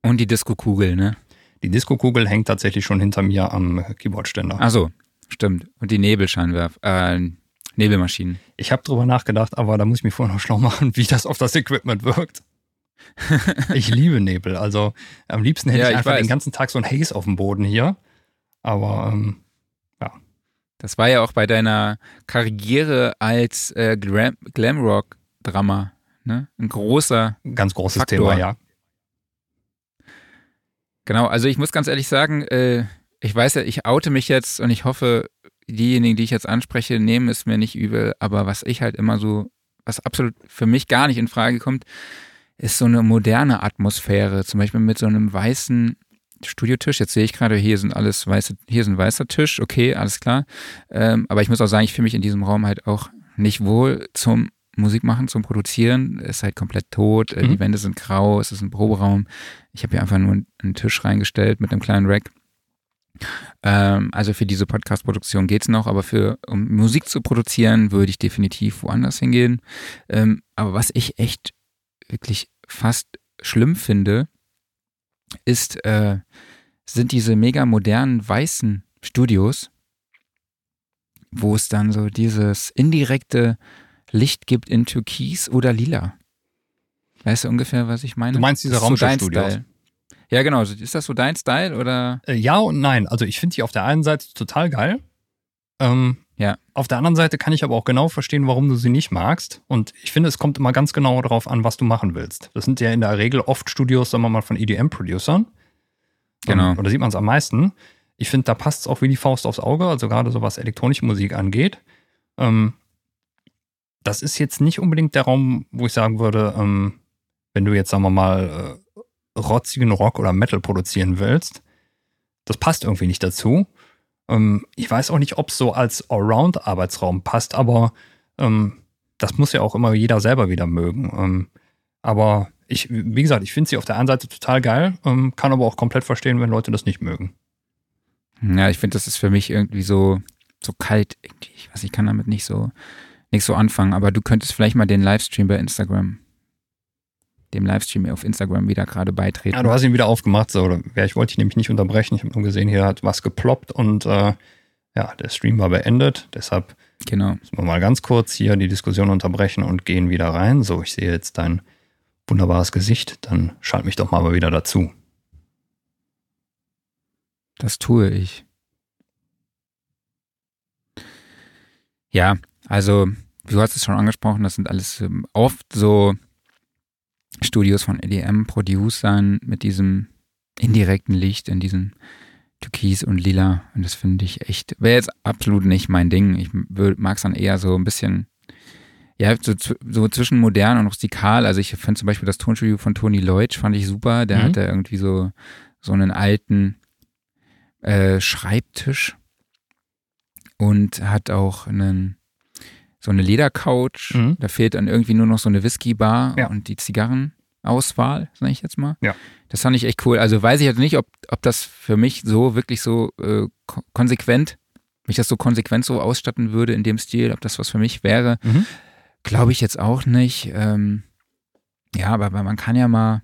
Und die Disco-Kugel, ne? Die Disco-Kugel hängt tatsächlich schon hinter mir am Keyboardständer. Ach so, stimmt. Und die Nebelscheinwerfer, äh, Nebelmaschinen. Ich habe drüber nachgedacht, aber da muss ich mich vorher noch schlau machen, wie das auf das Equipment wirkt. (laughs) ich liebe Nebel. Also am liebsten hätte Ja, ich ich einfach weiß. den ganzen Tag so ein Haze auf dem Boden hier. Aber ähm, Das war ja auch bei deiner Karriere als äh, Glam Glamrock-Drama, ne? Ein großer ganz großes Faktor. Thema, ja. Genau, also ich muss ganz ehrlich sagen, äh, ich weiß ja, ich oute mich jetzt und ich hoffe, diejenigen, die ich jetzt anspreche, nehmen es mir nicht übel, aber was ich halt immer so, was absolut für mich gar nicht in Frage kommt, ist so eine moderne Atmosphäre, zum Beispiel mit so einem weißen Studiotisch. Jetzt sehe ich gerade, hier sind alles weiße, hier ist ein weißer Tisch, okay, alles klar. Ähm, aber ich muss auch sagen, ich fühle mich in diesem Raum halt auch nicht wohl zum Musik machen, zum Produzieren. Es ist halt komplett tot, äh, Mhm. die Wände sind grau, es ist ein Proberaum. Ich habe hier einfach nur einen, einen Tisch reingestellt mit einem kleinen Rack. Ähm, also für diese Podcast-Produktion geht's noch, aber für um Musik zu produzieren, würde ich definitiv woanders hingehen. Ähm, aber was ich echt wirklich fast schlimm finde, ist, äh, sind diese mega modernen weißen Studios, wo es dann so dieses indirekte Licht gibt in Türkis oder Lila. Weißt du ungefähr, was ich meine? Du meinst diese so Raumschiffstudios? Style. Ja, genau. Ist das so dein Style oder? Äh, ja und nein. Also ich finde die auf der einen Seite total geil. Ähm, Ja. Auf der anderen Seite kann ich aber auch genau verstehen, warum du sie nicht magst. Und ich finde, es kommt immer ganz genau darauf an, was du machen willst. Das sind ja in der Regel oft Studios, sagen wir mal, von EDM-Producern. Genau. Ähm, oder sieht man es am meisten. Ich finde, da passt es auch wie die Faust aufs Auge, also gerade so was elektronische Musik angeht. Ähm, das ist jetzt nicht unbedingt der Raum, wo ich sagen würde, ähm, wenn du jetzt, sagen wir mal, äh, rotzigen Rock oder Metal produzieren willst, das passt irgendwie nicht dazu. Ähm, ich weiß auch nicht, ob es so als Allround-Arbeitsraum passt, aber ähm, das muss ja auch immer jeder selber wieder mögen. Ähm, aber ich, wie gesagt, ich finde sie auf der einen Seite total geil, ähm, kann aber auch komplett verstehen, wenn Leute das nicht mögen. Ja, ich finde, das ist für mich irgendwie so, so kalt. Ich weiß, ich kann damit nicht so, nicht so anfangen. Aber du könntest vielleicht mal den Livestream bei Instagram, dem Livestream auf Instagram wieder gerade beitreten. Ja, du hast ihn wieder aufgemacht, so. oder- Ja, ich wollte dich nämlich nicht unterbrechen. Ich habe nur gesehen, hier hat was geploppt und äh, ja, der Stream war beendet. Deshalb genau. müssen wir mal ganz kurz hier die Diskussion unterbrechen und gehen wieder rein. So, ich sehe jetzt dein wunderbares Gesicht, dann schalt mich doch mal wieder dazu. Das tue ich. Ja, also du hast es schon angesprochen, das sind alles ähm, oft so Studios von EDM-Producern mit diesem indirekten Licht in diesem Türkis und Lila. Und das finde ich echt, wäre jetzt absolut nicht mein Ding. Ich mag es dann eher so ein bisschen, ja, so, so zwischen modern und rustikal. Also ich finde zum Beispiel das Tonstudio von Tony Lloyd, fand ich super. Der mhm. hatte irgendwie so, so einen alten äh, Schreibtisch und hat auch einen so eine Ledercouch. Mhm. Da fehlt dann irgendwie nur noch so eine Whisky-Bar ja. und die Zigarrenauswahl, sage ich jetzt mal. Ja. Das fand ich echt cool. Also weiß ich jetzt nicht, ob, ob das für mich so wirklich so äh, konsequent, mich das so konsequent so ausstatten würde in dem Stil, ob das was für mich wäre. Mhm. Glaube ich jetzt auch nicht. Ähm, ja, aber, aber man kann ja mal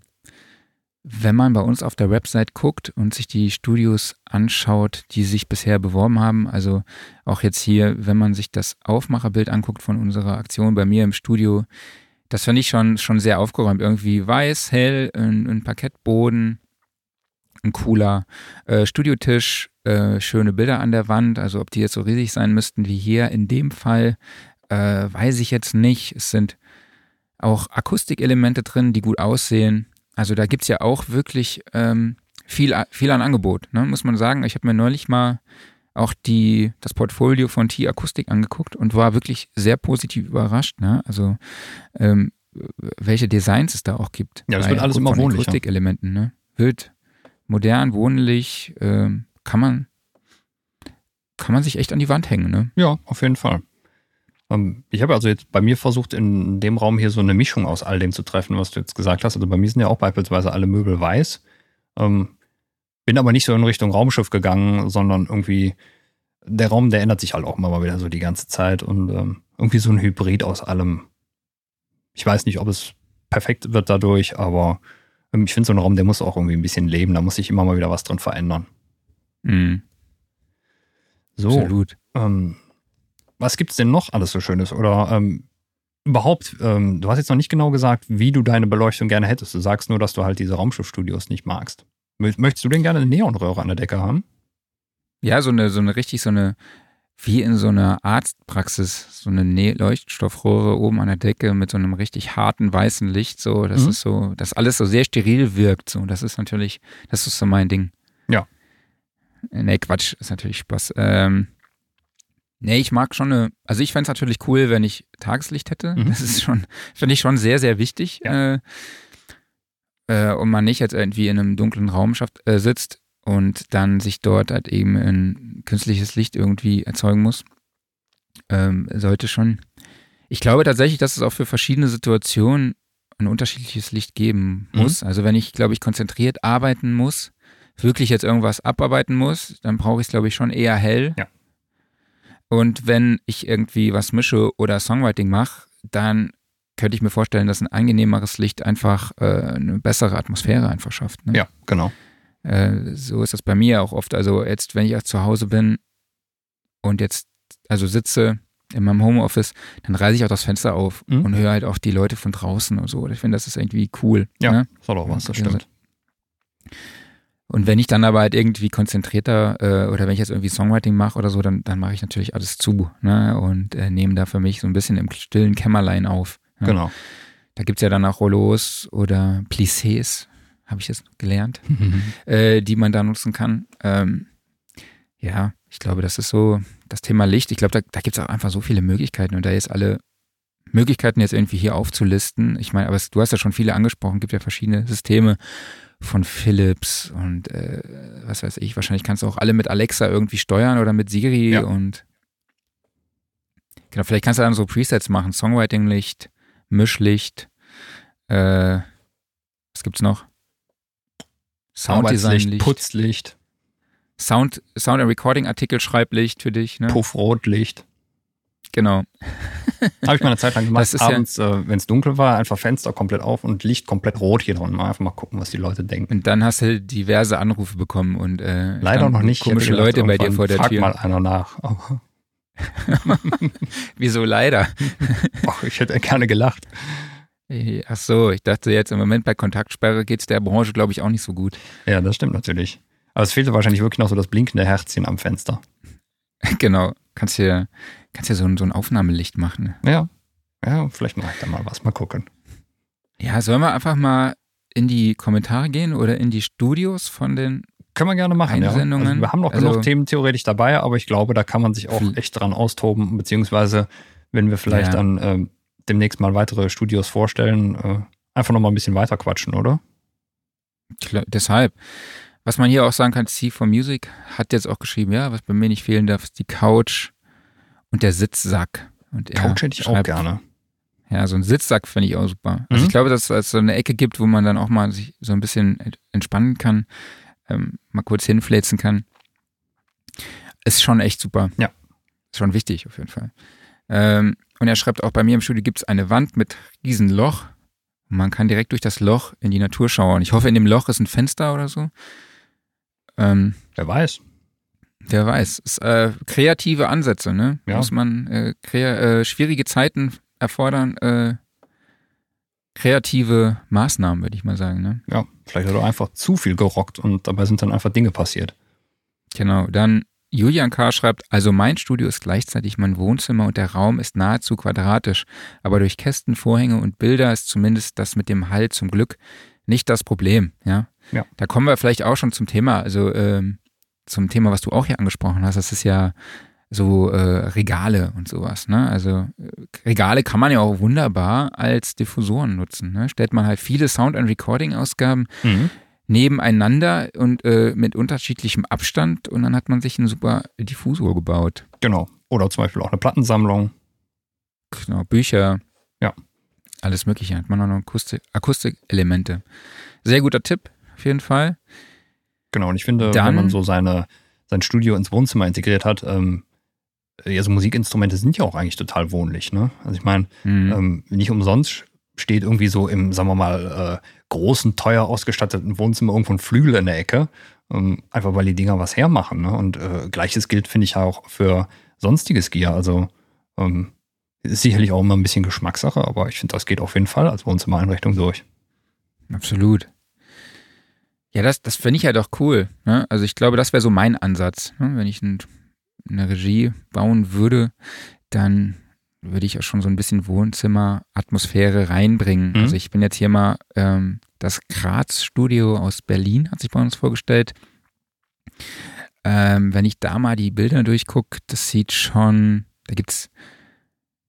wenn man bei uns auf der Website guckt und sich die Studios anschaut, die sich bisher beworben haben, also auch jetzt hier, wenn man sich das Aufmacherbild anguckt von unserer Aktion bei mir im Studio, das finde ich schon, schon sehr aufgeräumt. Irgendwie weiß, hell, ein, ein Parkettboden, ein cooler äh, Studiotisch, äh, schöne Bilder an der Wand. Also ob die jetzt so riesig sein müssten wie hier in dem Fall, äh, weiß ich jetzt nicht. Es sind auch Akustikelemente drin, die gut aussehen. Also da gibt es ja auch wirklich ähm, viel, viel an Angebot, ne? muss man sagen. Ich habe mir neulich mal auch die, das Portfolio von T-Akustik angeguckt und war wirklich sehr positiv überrascht. Ne? Also ähm, welche Designs es da auch gibt. Ja, das wird alles immer wohnlicher. Akustikelementen. Ne? Wird modern, wohnlich, ähm, kann man kann man sich echt an die Wand hängen. Ne? Ja, auf jeden Fall. Ähm, ich habe also jetzt bei mir versucht, in dem Raum hier so eine Mischung aus all dem zu treffen, was du jetzt gesagt hast. Also bei mir sind ja auch beispielsweise alle Möbel weiß. Ähm, bin aber nicht so in Richtung Raumschiff gegangen, sondern irgendwie der Raum, der ändert sich halt auch immer mal wieder so die ganze Zeit und ähm, irgendwie so ein Hybrid aus allem. Ich weiß nicht, ob es perfekt wird dadurch, aber ich finde so ein Raum, der muss auch irgendwie ein bisschen leben. Da muss sich immer mal wieder was drin verändern. Mhm. So. Absolut. Ähm, was gibt es denn noch alles so Schönes? Oder ähm, überhaupt, ähm, du hast jetzt noch nicht genau gesagt, wie du deine Beleuchtung gerne hättest. Du sagst nur, dass du halt diese Raumschiffstudios nicht magst. Möchtest du denn gerne eine Neonröhre an der Decke haben? Ja, so eine, so eine richtig, so eine, wie in so einer Arztpraxis, so eine ne Leuchtstoffröhre oben an der Decke mit so einem richtig harten weißen Licht, so, das mhm. ist so, dass alles so sehr steril wirkt, so, das ist natürlich, das ist so mein Ding. Ja. Nee, Quatsch, ist natürlich Spaß. Ähm, Nee, ich mag schon eine, also ich fände es natürlich cool, wenn ich Tageslicht hätte. Mhm. Das ist schon, finde ich schon sehr, sehr wichtig. Ja. Äh, äh, und man nicht jetzt irgendwie in einem dunklen Raum schafft, äh, sitzt und dann sich dort halt eben ein künstliches Licht irgendwie erzeugen muss. Ähm, sollte schon. Ich glaube tatsächlich, dass es auch für verschiedene Situationen ein unterschiedliches Licht geben mhm. muss. Mhm. Also wenn ich, glaube ich, konzentriert arbeiten muss, wirklich jetzt irgendwas abarbeiten muss, dann brauche ich es, glaube ich, schon eher hell. Ja. Und wenn ich irgendwie was mische oder Songwriting mache, dann könnte ich mir vorstellen, dass ein angenehmeres Licht einfach äh, eine bessere Atmosphäre einfach schafft. Ne? Ja, genau. Äh, so ist das bei mir auch oft. Also jetzt, wenn ich auch zu Hause bin und jetzt also sitze in meinem Homeoffice, dann reiße ich auch das Fenster auf mhm. und höre halt auch die Leute von draußen und so. Ich finde, das ist irgendwie cool. Ja, ne? hat auch was, das stimmt. Und wenn ich dann aber halt irgendwie konzentrierter äh, oder wenn ich jetzt irgendwie Songwriting mache oder so, dann, dann mache ich natürlich alles zu ne? und äh, nehme da für mich so ein bisschen im stillen Kämmerlein auf. Ja? Genau. Da gibt es ja dann auch Rollos oder Plissés, habe ich jetzt gelernt, (laughs) äh, die man da nutzen kann. Ähm, ja, ich glaube, das ist so das Thema Licht. Ich glaube, da, da gibt es auch einfach so viele Möglichkeiten und da jetzt alle Möglichkeiten jetzt irgendwie hier aufzulisten. Ich meine, aber es, du hast ja schon viele angesprochen, gibt ja verschiedene Systeme von Philips und äh, was weiß ich. Wahrscheinlich kannst du auch alle mit Alexa irgendwie steuern oder mit Siri ja. und genau, vielleicht kannst du dann so Presets machen, Songwriting-Licht, Mischlicht, äh, was gibt's noch? Sounddesign-Licht, Putzlicht. Sound, Sound Recording Artikel Schreiblicht für dich, ne? Puffrotlicht. Genau. (laughs) Habe ich mal eine Zeit lang gemacht. Abends, ja, äh, wenn es dunkel war, einfach Fenster komplett auf und Licht komplett rot hier drin. Mal einfach mal gucken, was die Leute denken. Und dann hast du diverse Anrufe bekommen und äh, leider noch nicht. Komische gedacht, Leute bei dir vor der frag Tür. mal einer nach. (laughs) Wieso leider? (laughs) Boah, ich hätte gerne gelacht. Ach so, ich dachte jetzt im Moment bei Kontaktsperre geht es der Branche, glaube ich, auch nicht so gut. Ja, das stimmt natürlich. Aber es fehlte wahrscheinlich wirklich noch so das blinkende Herzchen am Fenster. genau. Kannst hier, kannst hier so, ein, so ein Aufnahmelicht machen. Ja. Ja, vielleicht mache ich da mal was. Mal gucken. Ja, sollen wir einfach mal in die Kommentare gehen oder in die Studios von den können wir gerne machen, ja. Also wir haben noch also, genug Themen theoretisch dabei, aber ich glaube, da kann man sich auch echt dran austoben, beziehungsweise wenn wir vielleicht ja. dann äh, demnächst mal weitere Studios vorstellen, äh, einfach noch mal ein bisschen weiter quatschen, oder? Klar, deshalb. Was man hier auch sagen kann, C4 Music hat jetzt auch geschrieben, ja, was bei mir nicht fehlen darf, ist die Couch und der Sitzsack. Und Couch hätte ich schreibt, auch gerne. Ja, so ein Sitzsack finde ich auch super. Also mhm. ich glaube, dass es so eine Ecke gibt, wo man dann auch mal sich so ein bisschen entspannen kann, ähm, mal kurz hinfläzen kann. Ist schon echt super. Ja. Ist schon wichtig auf jeden Fall. Ähm, und er schreibt auch, bei mir im Studio gibt es eine Wand mit diesem Loch. Man kann direkt durch das Loch in die Natur schauen. Ich hoffe, in dem Loch ist ein Fenster oder so. Ähm, wer weiß. Wer weiß. Ist, äh, kreative Ansätze, ne? Ja. Muss man äh, äh, schwierige Zeiten erfordern äh, kreative Maßnahmen, würde ich mal sagen. Ne? Ja, vielleicht hat er einfach zu viel gerockt und dabei sind dann einfach Dinge passiert. Genau, dann Julian K. schreibt, also mein Studio ist gleichzeitig mein Wohnzimmer und der Raum ist nahezu quadratisch, aber durch Kästen, Vorhänge und Bilder ist zumindest das mit dem Hall zum Glück nicht das Problem. Ja, ja. da kommen wir vielleicht auch schon zum Thema, also ähm, zum Thema, was du auch hier angesprochen hast. Das ist ja so äh, Regale und sowas. Ne? Also äh, Regale kann man ja auch wunderbar als Diffusoren nutzen. Ne? Stellt man halt viele Sound- und Recording-Ausgaben mhm. nebeneinander und äh, mit unterschiedlichem Abstand und dann hat man sich einen super Diffusor gebaut. Genau. Oder zum Beispiel auch eine Plattensammlung. Genau, Bücher. Ja. Alles Mögliche. Hat man auch noch Akustik Akustikelemente. Sehr guter Tipp, auf jeden Fall. Genau, und ich finde, Dann, wenn man so seine, sein Studio ins Wohnzimmer integriert hat, ähm, also Musikinstrumente sind ja auch eigentlich total wohnlich, ne? Also ich meine, mhm. ähm, nicht umsonst steht irgendwie so im, sagen wir mal, äh, großen, teuer ausgestatteten Wohnzimmer irgendwo ein Flügel in der Ecke. Ähm, einfach weil die Dinger was hermachen. Ne? Und äh, gleiches gilt, finde ich, auch für sonstiges Gear. Also ähm, ist sicherlich auch immer ein bisschen Geschmackssache, aber ich finde, das geht auf jeden Fall als Wohnzimmereinrichtung durch. Absolut. Ja, das, das finde ich ja doch cool. Ne? Also ich glaube, das wäre so mein Ansatz. Ne? Wenn ich ein eine Regie bauen würde, dann würde ich auch schon so ein bisschen Wohnzimmer-Atmosphäre reinbringen. Mhm. Also ich bin jetzt hier mal ähm, das Graz-Studio aus Berlin, hat sich bei uns vorgestellt. Ähm, wenn ich da mal die Bilder durchgucke, das sieht schon, da gibt's,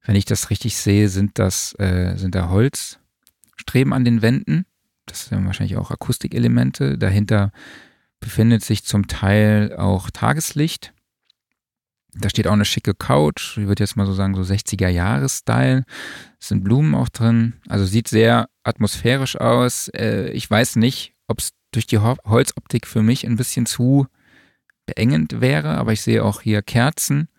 wenn ich das richtig sehe, sind das, äh, sind da Holzstreben an den Wänden. Das sind wahrscheinlich auch Akustikelemente. Dahinter befindet sich zum Teil auch Tageslicht. Da steht auch eine schicke Couch, ich würde jetzt mal so sagen, so 60er-Jahres-Style. Es sind Blumen auch drin. Also sieht sehr atmosphärisch aus. Äh, ich weiß nicht, ob es durch die Holzoptik für mich ein bisschen zu beengend wäre, aber ich sehe auch hier Kerzen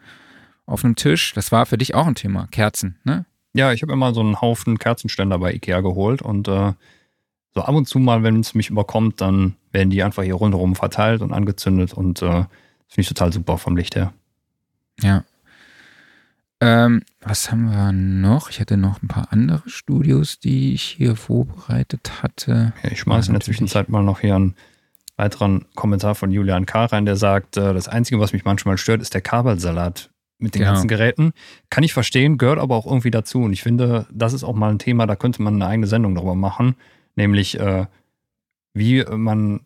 auf einem Tisch. Das war für dich auch ein Thema, Kerzen, ne? Ja, ich habe immer so einen Haufen Kerzenständer bei Ikea geholt und äh, so ab und zu mal, wenn es mich überkommt, dann werden die einfach hier rundherum verteilt und angezündet und äh, finde ich total super vom Licht her. Ja. Ähm, was haben wir noch? Ich hatte noch ein paar andere Studios, die ich hier vorbereitet hatte. Ja, ich schmeiße in der Zwischenzeit mal noch hier einen weiteren Kommentar von Julian K. rein, der sagt, äh, das Einzige, was mich manchmal stört, ist der Kabelsalat mit den genau. ganzen Geräten. Kann ich verstehen, gehört aber auch irgendwie dazu. Und ich finde, das ist auch mal ein Thema, da könnte man eine eigene Sendung darüber machen, nämlich äh, wie man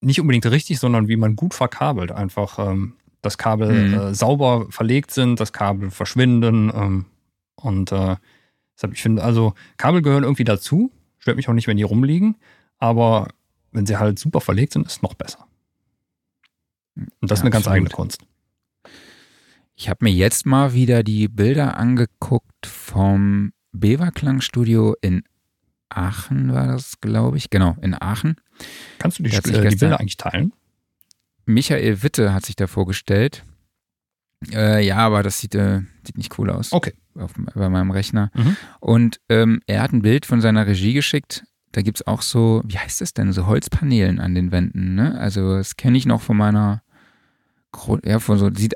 nicht unbedingt richtig, sondern wie man gut verkabelt einfach ähm, das Kabel mhm. äh, sauber verlegt sind, das Kabel verschwinden. Ähm, und äh, deshalb, ich finde, also Kabel gehören irgendwie dazu. Stört mich auch nicht, wenn die rumliegen. Aber wenn sie halt super verlegt sind, ist es noch besser. Und das ja, ist eine ganz absolut. eigene Kunst. Ich habe mir jetzt mal wieder die Bilder angeguckt vom Bever Klangstudio in Aachen, war das, glaube ich. Genau, in Aachen. Kannst du die, äh, die Bilder eigentlich teilen? Michael Witte hat sich da vorgestellt. Äh, ja, aber das sieht, äh, sieht nicht cool aus. Okay. Auf, bei meinem Rechner. Mhm. Und ähm, er hat ein Bild von seiner Regie geschickt. Da gibt es auch so, wie heißt das denn, so Holzpaneelen an den Wänden. Ne? Also das kenne ich noch von meiner, ja, von so, sieht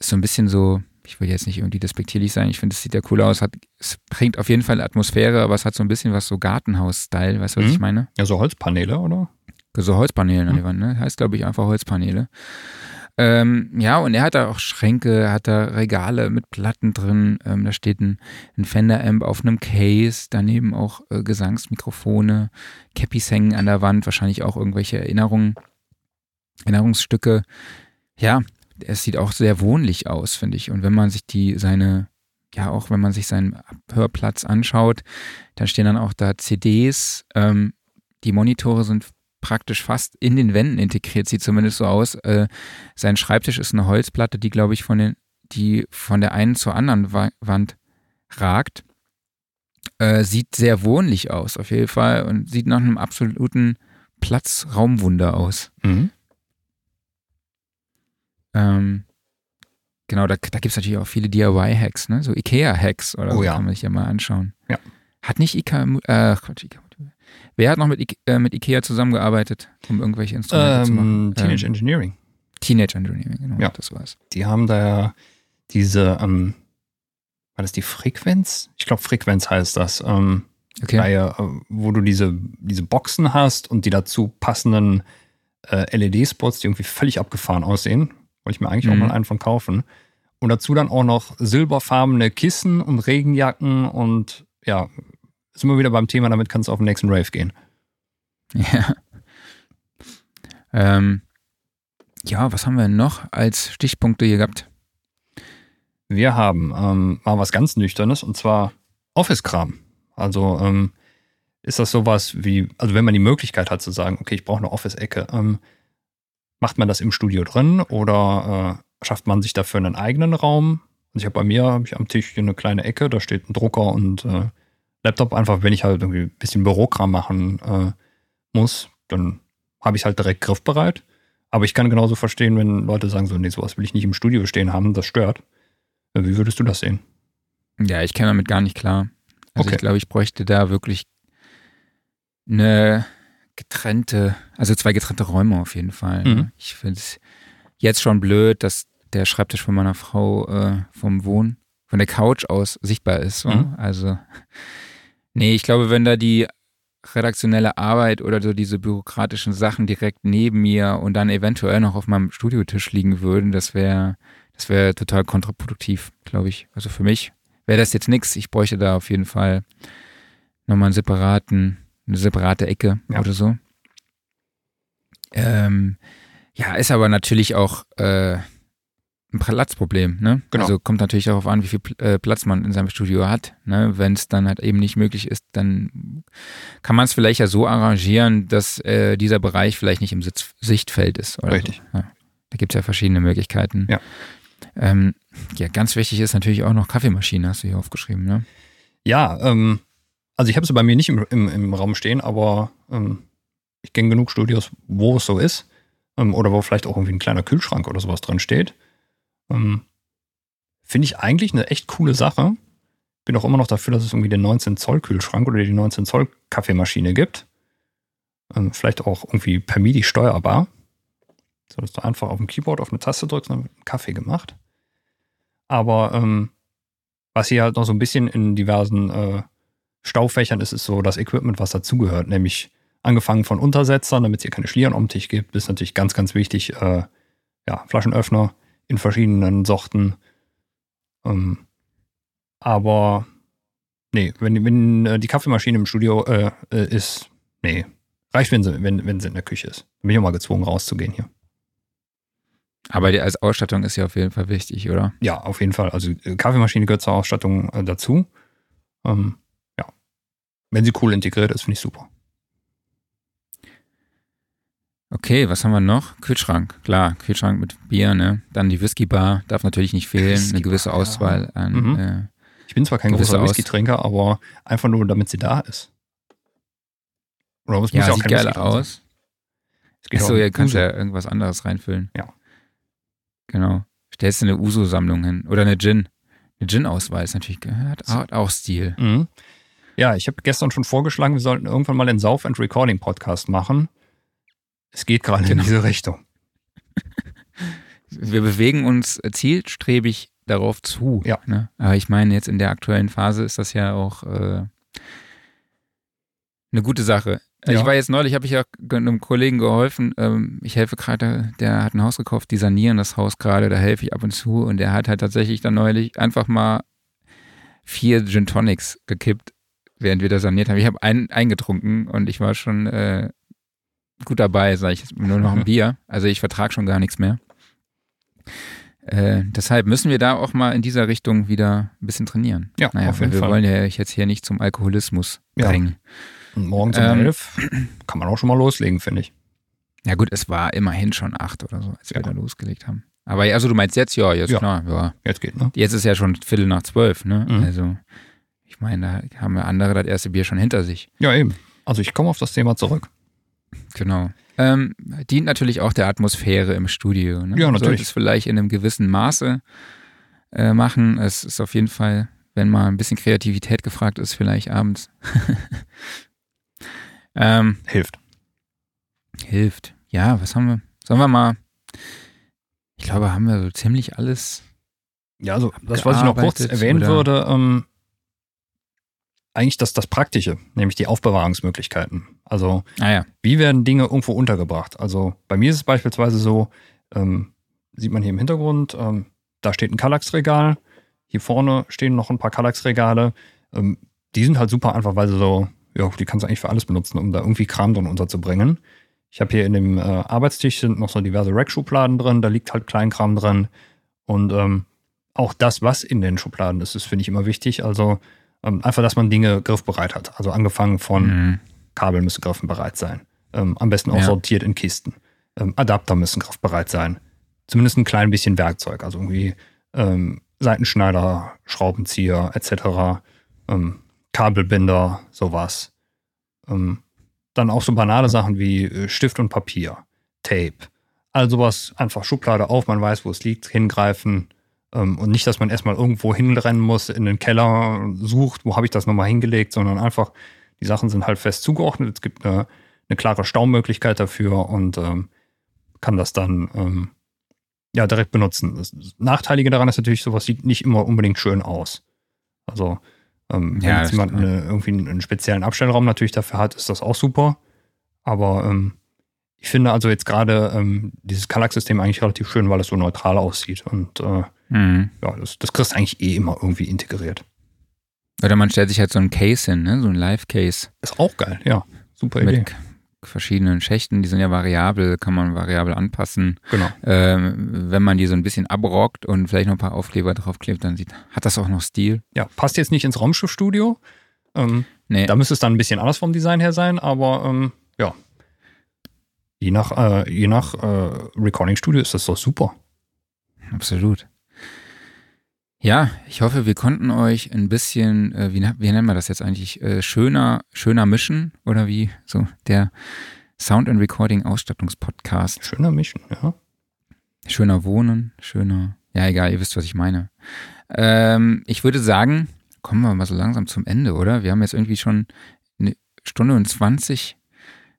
so ein bisschen so, ich will jetzt nicht irgendwie despektierlich sein, ich finde, es sieht ja cool aus, hat es bringt auf jeden Fall Atmosphäre, aber es hat so ein bisschen was so Gartenhaus-Style, weißt du, was Mhm. ich meine? Ja, so Holzpaneele, oder? So Holzpaneele an Mhm. die Wand, ne? Heißt, glaube ich, einfach Holzpaneele. Ähm, ja, und er hat da auch Schränke, hat da Regale mit Platten drin. Ähm, da steht ein, ein Fender-Amp auf einem Case, daneben auch äh, Gesangsmikrofone, Cappies hängen an der Wand, wahrscheinlich auch irgendwelche Erinnerungen, Erinnerungsstücke. Ja, es sieht auch sehr wohnlich aus, finde ich. Und wenn man sich die, seine, ja, auch wenn man sich seinen Abhörplatz anschaut, dann stehen dann auch da CDs. Ähm, die Monitore sind praktisch fast in den Wänden integriert, sieht zumindest so aus. Äh, sein Schreibtisch ist eine Holzplatte, die, glaube ich, von den, die von der einen zur anderen Wa Wand ragt. Äh, sieht sehr wohnlich aus, auf jeden Fall, und sieht nach einem absoluten Platzraumwunder aus. Mhm. Ähm, genau, da, da gibt es natürlich auch viele DIY-Hacks, ne? So IKEA-Hacks oder Oh so ja. kann man sich ja mal anschauen. Ja. Hat nicht IKEA, äh, Quatsch, IKEA. Wer hat noch mit, Ike- äh, mit IKEA zusammengearbeitet, um irgendwelche Instrumente zu machen? Ähm, Teenage ähm, Engineering. Teenage Engineering, genau, Ja. das war's. Die haben da ja diese, ähm, war das die Frequenz? Ich glaube, Frequenz heißt das. Ähm, Okay. Reihe, äh, wo du diese, diese Boxen hast und die dazu passenden äh, LED-Spots, die irgendwie völlig abgefahren aussehen. Wollte ich mir eigentlich auch Mhm. mal einen von kaufen. Und dazu dann auch noch silberfarbene Kissen und Regenjacken und ja, sind wir wieder beim Thema, damit kannst du auf den nächsten Rave gehen. Ja. Ähm, ja, was haben wir noch als Stichpunkte hier gehabt? Wir haben ähm, mal was ganz Nüchternes und zwar Office-Kram. Also ähm, ist das sowas wie, also wenn man die Möglichkeit hat zu sagen, okay, ich brauche eine Office-Ecke, ähm, macht man das im Studio drin oder äh, schafft man sich dafür einen eigenen Raum? Also ich habe bei mir hab ich am Tisch hier eine kleine Ecke, da steht ein Drucker und äh, Laptop einfach, wenn ich halt irgendwie ein bisschen Bürokram machen äh, muss, dann habe ich halt direkt griffbereit. Aber ich kann genauso verstehen, wenn Leute sagen so, nee, sowas will ich nicht im Studio stehen haben, das stört. Äh, Wie würdest du das sehen? Ja, ich käme damit gar nicht klar. Also Okay. ich glaube, ich bräuchte da wirklich eine getrennte, also zwei getrennte Räume auf jeden Fall. Mhm. ne? Ich finde es jetzt schon blöd, dass der Schreibtisch von meiner Frau äh, vom Wohn, von der Couch aus sichtbar ist. So. Mhm. Also, nee, ich glaube, wenn da die redaktionelle Arbeit oder so diese bürokratischen Sachen direkt neben mir und dann eventuell noch auf meinem Studiotisch liegen würden, das wäre das wäre total kontraproduktiv, glaube ich. Also für mich wäre das jetzt nichts. Ich bräuchte da auf jeden Fall nochmal einen separaten, eine separate Ecke Ja. oder so. Ähm, ja, ist aber natürlich auch äh, ein Platzproblem, ne? Genau. Also kommt natürlich darauf an, wie viel äh, Platz man in seinem Studio hat. Ne? Wenn es dann halt eben nicht möglich ist, dann kann man es vielleicht ja so arrangieren, dass äh, dieser Bereich vielleicht nicht im Sitz Sichtfeld ist. Richtig. So. Ja. Da gibt es ja verschiedene Möglichkeiten. Ja. Ähm, ja, ganz wichtig ist natürlich auch noch Kaffeemaschine, hast du hier aufgeschrieben, ne? Ja, ähm, also ich habe sie bei mir nicht im, im, im Raum stehen, aber ähm, ich kenne genug Studios, wo es so ist. Ähm, oder wo vielleicht auch irgendwie ein kleiner Kühlschrank oder sowas drin steht. Ähm, Finde ich eigentlich eine echt coole Sache. Bin auch immer noch dafür, dass es irgendwie den 19 Zoll Kühlschrank oder die 19 Zoll Kaffeemaschine gibt. Ähm, vielleicht auch irgendwie per MIDI steuerbar. So dass du einfach auf dem Keyboard auf eine Taste drückst und dann wird ein Kaffee gemacht. Aber ähm, was hier halt noch so ein bisschen in diversen äh, Staufächern ist, ist so das Equipment, was dazugehört. Nämlich angefangen von Untersetzern, damit es hier keine Schlieren um Tisch gibt, ist natürlich ganz, ganz wichtig. Äh, ja, Flaschenöffner in verschiedenen Sorten. Ähm, aber nee, wenn, wenn äh, die Kaffeemaschine im Studio äh, äh, ist, nee, reicht, wenn sie, wenn, wenn sie in der Küche ist. Bin ich auch mal gezwungen, rauszugehen hier. Aber die, als Ausstattung ist ja auf jeden Fall wichtig, oder? Ja, auf jeden Fall. Also äh, Kaffeemaschine gehört zur Ausstattung dazu. Ähm. Wenn sie cool integriert ist, finde ich super. Okay, was haben wir noch? Kühlschrank, klar, Kühlschrank mit Bier, ne? Dann die Whisky-Bar, darf natürlich nicht fehlen, eine gewisse. Auswahl an. Mhm. Äh, Ich bin zwar kein großer Whisky-Trinker, aber einfach nur, damit sie da ist. Oder es muss ja, ja auch sieht geil Whisky aus. Achso, ihr kannst Uso. ja irgendwas anderes reinfüllen. Ja. Genau. Stellst du eine Uso-Sammlung hin. Oder eine Gin. Eine Gin-Auswahl ist natürlich, hat, hat auch Stil. Mhm. Ja, ich habe gestern schon vorgeschlagen, wir sollten irgendwann mal den Sauf and Recording Podcast machen. Es geht gerade Genau. in diese Richtung. wir bewegen uns zielstrebig darauf zu. Ja. Ne? Aber ich meine, jetzt in der aktuellen Phase ist das ja auch äh, eine gute Sache. Ja. Ich war jetzt neulich, habe ich ja einem Kollegen geholfen. Ähm, ich helfe gerade, der hat ein Haus gekauft, die sanieren das Haus gerade, da helfe ich ab und zu. Und der hat halt tatsächlich dann neulich einfach mal vier Gin Tonics gekippt, während wir da saniert haben. Ich habe einen eingetrunken und ich war schon äh, gut dabei, sage ich, nur noch ein (laughs) Bier. Also ich vertrage schon gar nichts mehr. Äh, deshalb müssen wir da auch mal in dieser Richtung wieder ein bisschen trainieren. Ja, naja, auf jeden wir Fall. wollen ja jetzt hier nicht zum Alkoholismus Ja. drängen. Und morgens um Ähm, elf kann man auch schon mal loslegen, finde ich. Ja gut, es war immerhin schon acht oder so, als wir Ja. da losgelegt haben. Aber ja, also du meinst jetzt, ja, jetzt Ja. klar, ja. Jetzt geht, ne? Jetzt ist ja schon Viertel nach zwölf, ne? Mhm. Also meine, da haben ja andere das erste Bier schon hinter sich. Ja, eben. Also ich komme auf das Thema zurück. Genau. Ähm, dient natürlich auch der Atmosphäre im Studio. Ne? Ja, natürlich. Sollte es vielleicht in einem gewissen Maße äh, machen. Es ist auf jeden Fall, wenn mal ein bisschen Kreativität gefragt ist, vielleicht abends. (laughs) ähm, Hilft. hilft. Ja, was haben wir? Sollen wir mal? Ich glaube, haben wir so ziemlich alles. Ja, also das, was ich noch kurz erwähnen oder- würde, ähm, eigentlich das, das Praktische, nämlich die Aufbewahrungsmöglichkeiten. Also Ah ja. wie werden Dinge irgendwo untergebracht? Also bei mir ist es beispielsweise so, ähm, sieht man hier im Hintergrund, ähm, da steht ein Kallax-Regal, hier vorne stehen noch ein paar Kallax-Regale. Ähm, die sind halt super einfach, weil sie so, ja, die kannst du eigentlich für alles benutzen, um da irgendwie Kram drin unterzubringen. Ich habe hier in dem äh, Arbeitstisch sind noch so diverse Rack-Schubladen drin, da liegt halt Kleinkram drin. Und ähm, auch das, was in den Schubladen ist, ist, finde ich, immer wichtig. Also ähm, einfach, dass man Dinge griffbereit hat. Also angefangen von Mhm. Kabel müssen griffbereit sein. Ähm, am besten auch Ja. sortiert in Kisten. Ähm, Adapter müssen griffbereit sein. Zumindest ein klein bisschen Werkzeug, also irgendwie ähm, Seitenschneider, Schraubenzieher etc., ähm, Kabelbinder, sowas. Ähm, dann auch so banale Sachen wie äh, Stift und Papier, Tape. All sowas einfach Schublade auf, man weiß, wo es liegt, hingreifen. Ähm, und nicht, dass man erstmal irgendwo hinrennen muss, in den Keller, sucht, wo habe ich das nochmal hingelegt, sondern einfach, die Sachen sind halt fest zugeordnet. Es gibt eine, eine klare Staumöglichkeit dafür und ähm, kann das dann ähm, ja direkt benutzen. Das Nachteilige daran ist natürlich, sowas sieht nicht immer unbedingt schön aus. Also ähm, wenn Ja, jetzt jemand eine, irgendwie einen, speziellen Abstellraum natürlich dafür hat, ist das auch super. Aber ich finde also jetzt gerade dieses Kallax-System eigentlich relativ schön, weil es so neutral aussieht. Und äh, Mhm. ja, das, das kriegst du eigentlich eh immer irgendwie integriert. Oder man stellt sich halt so ein Case hin, ne? so ein Live-Case Ist auch geil, ja. Super Idee. mit verschiedenen Schächten. Die sind ja variabel, kann man variabel anpassen. Genau. Ähm, wenn man die so ein bisschen abrockt und vielleicht noch ein paar Aufkleber draufklebt, dann sieht, hat das auch noch Stil. Ja, passt jetzt nicht ins Raumschiffstudio. Ähm, Nee, Da müsste es dann ein bisschen anders vom Design her sein, aber ähm, ja. Je nach, äh, je nach äh, Recording-Studio ist das doch super. absolut. Ja, ich hoffe, wir konnten euch ein bisschen, äh, wie, wie nennen wir das jetzt eigentlich, äh, schöner, schöner mischen oder wie so der Sound and Recording Ausstattungspodcast. Schöner Mischen, ja. Schöner wohnen, schöner, ja egal, ihr wisst, was ich meine. Ähm, ich würde sagen, kommen wir mal so langsam zum Ende, oder? Wir haben jetzt irgendwie schon eine Stunde und 20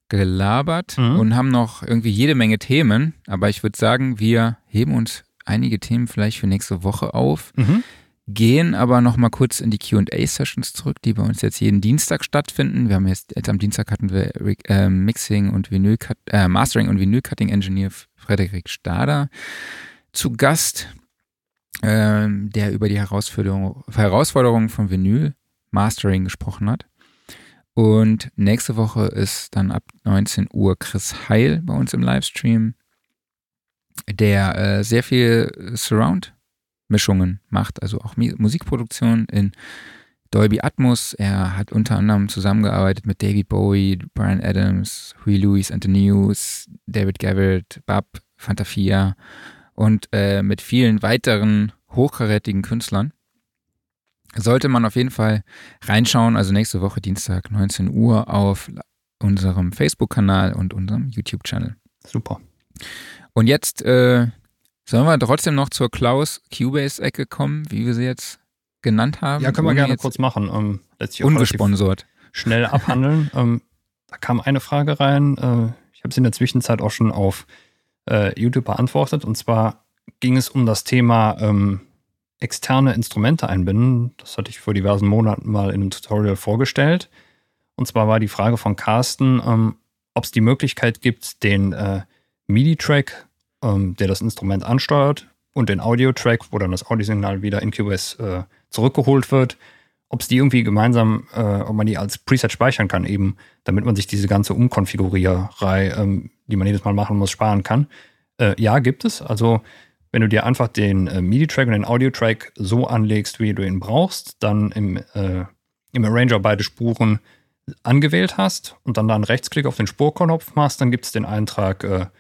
gelabert Mhm. und haben noch irgendwie jede Menge Themen, aber ich würde sagen, wir heben uns einige Themen vielleicht für nächste Woche auf, Mhm. gehen aber noch mal kurz in die Q&A-Sessions zurück, die bei uns jetzt jeden Dienstag stattfinden. Wir haben jetzt, jetzt am Dienstag hatten wir äh, Mixing und Vinyl äh, Mastering und Vinyl Cutting Engineer Frederik Stader zu Gast, ähm, der über die Herausforderung, Herausforderungen von Vinyl Mastering gesprochen hat. Und nächste Woche ist dann ab 19 Uhr Chris Heil bei uns im Livestream, der äh, sehr viel Surround-Mischungen macht, also auch Mi Musikproduktion in Dolby Atmos. Er hat unter anderem zusammengearbeitet mit David Bowie, Brian Adams, Huey Lewis and the News, David Gabbard, Bab, Fantafia und äh, mit vielen weiteren hochkarätigen Künstlern. Sollte man auf jeden Fall reinschauen, also nächste Woche Dienstag 19 Uhr auf unserem Facebook-Kanal und unserem YouTube-Channel. Super. Und jetzt äh, sollen wir trotzdem noch zur Klaus Cubase-Ecke kommen, wie wir sie jetzt genannt haben. Ja, können wir gerne kurz machen. Ähm, Ungesponsert. schnell abhandeln. (laughs) ähm, da kam eine Frage rein. Äh, ich habe sie in der Zwischenzeit auch schon auf äh, YouTube beantwortet. Und zwar ging es um das Thema ähm, externe Instrumente einbinden. Das hatte ich vor diversen Monaten mal in einem Tutorial vorgestellt. Und zwar war die Frage von Carsten, ähm, ob es die Möglichkeit gibt, den äh, MIDI-Track, ähm, der das Instrument ansteuert, und den Audio-Track, wo dann das Audiosignal wieder in QS äh, zurückgeholt wird, ob es die irgendwie gemeinsam, äh, ob man die als Preset speichern kann, eben, damit man sich diese ganze Umkonfigurierei, ähm, die man jedes Mal machen muss, sparen kann. Äh, ja, gibt es. Also, wenn du dir einfach den äh, MIDI-Track und den Audio-Track so anlegst, wie du ihn brauchst, dann im, äh, im Arranger beide Spuren angewählt hast und dann da einen Rechtsklick auf den Spurknopf machst, dann gibt es den Eintrag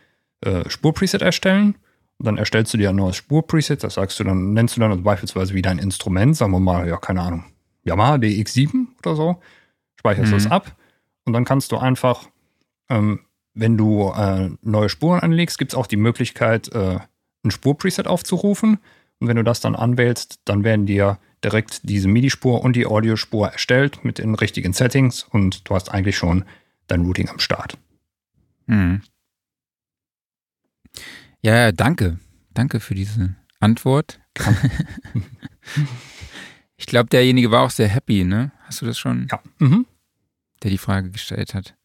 äh, Spurpreset erstellen. Und dann erstellst du dir ein neues Spurpreset, das sagst du dann, nennst du dann also beispielsweise wieder ein Instrument, sagen wir mal, ja, keine Ahnung, Yamaha DX7 oder so, speicherst mhm. das ab und dann kannst du einfach, ähm, wenn du äh, neue Spuren anlegst, gibt es auch die Möglichkeit, äh, ein Spurpreset aufzurufen. Und wenn du das dann anwählst, dann werden dir direkt diese MIDI-Spur und die Audiospur erstellt mit den richtigen Settings und du hast eigentlich schon dein Routing am Start. Mhm. Ja, danke. Danke für diese Antwort. (laughs) ich glaube, derjenige war auch sehr happy, ne? Hast du das schon? Ja. Mhm. Der die Frage gestellt hat.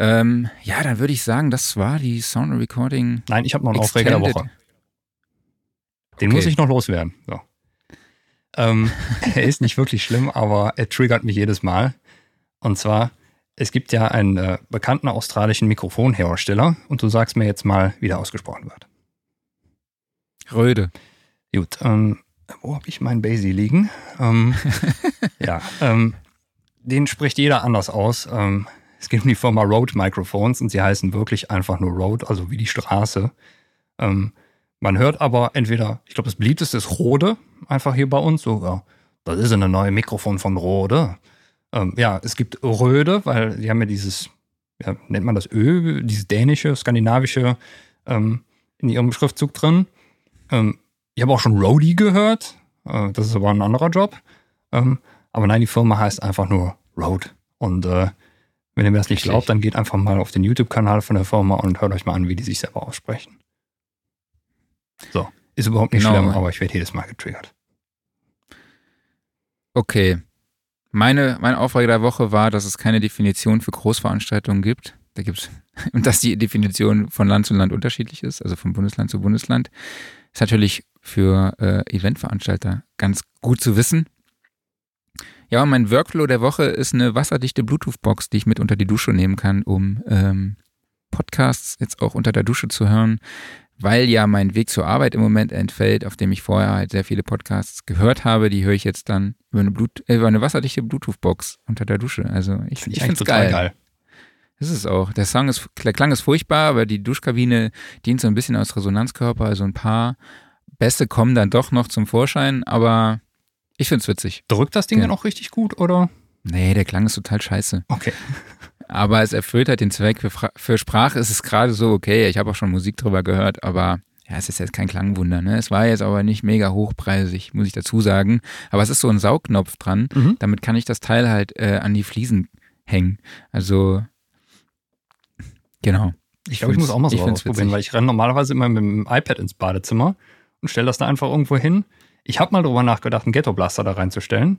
Ähm, ja, dann würde ich sagen, das war die Sound Recording. Nein, ich habe noch einen Aufreger der Woche. Den okay. muss ich noch loswerden. So. Ähm, (laughs) er ist nicht wirklich schlimm, aber er triggert mich jedes Mal. Und zwar, es gibt ja einen äh, bekannten australischen Mikrofonhersteller und du sagst mir jetzt mal, wie der ausgesprochen wird. Röde. Gut, ähm, wo habe ich meinen Basie liegen? Ähm, (laughs) ja, ähm, den spricht jeder anders aus. Ähm, es geht um die Firma Rode Microphones und sie heißen wirklich einfach nur Rode, also wie die Straße. Ähm, man hört aber entweder, ich glaube, das beliebteste ist Rode, einfach hier bei uns. So, ja, das ist eine neue Mikrofon von Rode. Ähm, ja, es gibt Röde, weil die haben ja dieses, ja, nennt man das Ö, dieses dänische, skandinavische ähm, in ihrem Schriftzug drin. Ähm, ich habe auch schon Rody gehört. Äh, das ist aber ein anderer Job. Ähm, aber nein, die Firma heißt einfach nur Rode. Und äh, wenn ihr mir das nicht glaubt, dann geht einfach mal auf den YouTube-Kanal von der Firma und hört euch mal an, wie die sich selber aussprechen. So, ist überhaupt nicht genau. schlimm, aber ich werde jedes Mal getriggert. Okay. Meine, mein Aufreger der Woche war, dass es keine Definition für Großveranstaltungen gibt. Da gibt's, und (laughs) dass die Definition von Land zu Land unterschiedlich ist, also von Bundesland zu Bundesland. Ist natürlich für äh, Eventveranstalter ganz gut zu wissen. Ja, mein Workflow der Woche ist eine wasserdichte Bluetooth-Box, die ich mit unter die Dusche nehmen kann, um ähm, Podcasts jetzt auch unter der Dusche zu hören weil ja mein Weg zur Arbeit im Moment entfällt, auf dem ich vorher halt sehr viele Podcasts gehört habe, die höre ich jetzt dann über eine, Blut äh, über eine wasserdichte Bluetooth-Box unter der Dusche. Also ich, Find ich, ich finde es geil. geil. Das ist auch. Der Song ist, der Klang ist furchtbar, aber die Duschkabine dient so ein bisschen als Resonanzkörper. Also ein paar Bässe kommen dann doch noch zum Vorschein, aber ich finde es witzig. Drückt das Ding ja. dann auch richtig gut, oder? Nee, der Klang ist total scheiße. Okay. Aber es erfüllt halt den Zweck. Für, für Sprache ist es gerade so okay. Ich habe auch schon Musik drüber gehört, aber ja, es ist jetzt kein Klangwunder. Ne? Es war jetzt aber nicht mega hochpreisig, muss ich dazu sagen. Aber es ist so ein Saugnopf dran. Mhm. Damit kann ich das Teil halt äh, an die Fliesen hängen. Also, genau. Ich glaube, ich muss auch mal so ausprobieren, weil ich renne normalerweise immer mit dem iPad ins Badezimmer und stelle das da einfach irgendwo hin. Ich habe mal drüber nachgedacht, einen Ghetto-Blaster da reinzustellen.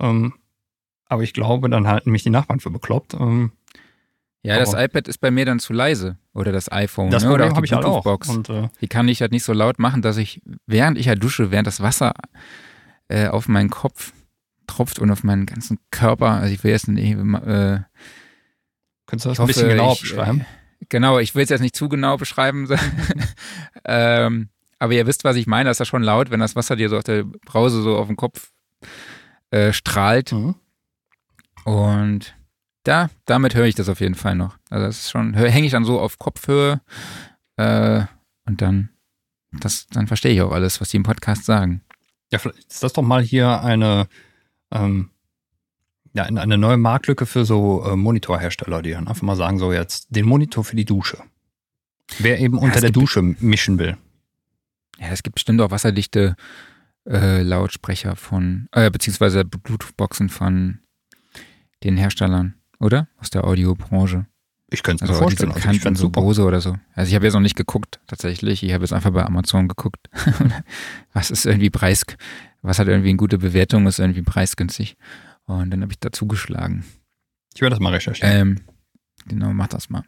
Ähm, aber ich glaube, dann halten mich die Nachbarn für bekloppt. Ähm, ja, das iPad ist bei mir dann zu leise. Oder das iPhone. Das ne? Oder auch die halt Bluetooth-Box. Halt äh, die kann ich halt nicht so laut machen, dass ich, während ich halt dusche, während das Wasser äh, auf meinen Kopf tropft und auf meinen ganzen Körper. Also ich will jetzt nicht. Äh, Könntest du das ein bisschen genauer ich, beschreiben? Äh, genau, ich will es jetzt nicht zu genau beschreiben. (laughs) ähm, aber ihr wisst, was ich meine. Das ist ja schon laut, wenn das Wasser dir so auf der Brause so auf den Kopf äh, strahlt. Mhm. Und da, damit höre ich das auf jeden Fall noch. Also das ist schon, hänge ich dann so auf Kopfhöhe äh, und dann, das, dann verstehe ich auch alles, was die im Podcast sagen. Ja, vielleicht ist das doch mal hier eine, ähm, ja, eine neue Marktlücke für so äh, Monitorhersteller, die dann einfach mal sagen, so jetzt den Monitor für die Dusche. Wer eben ja, unter der Dusche mischen will. Ja, es gibt bestimmt auch wasserdichte äh, Lautsprecher von, äh, beziehungsweise Bluetooth-Boxen von den Herstellern oder? Aus der Audiobranche. Ich könnte es Also mir auch diese vorstellen. Also ich fände so. Bose oder so. Also ich habe jetzt noch nicht geguckt, tatsächlich. Ich habe jetzt einfach bei Amazon geguckt. (laughs) was ist irgendwie preis, was hat irgendwie eine gute Bewertung, ist irgendwie preisgünstig. Und dann habe ich da zugeschlagen. Ich werde das mal recherchieren. Ähm, genau, mach das mal.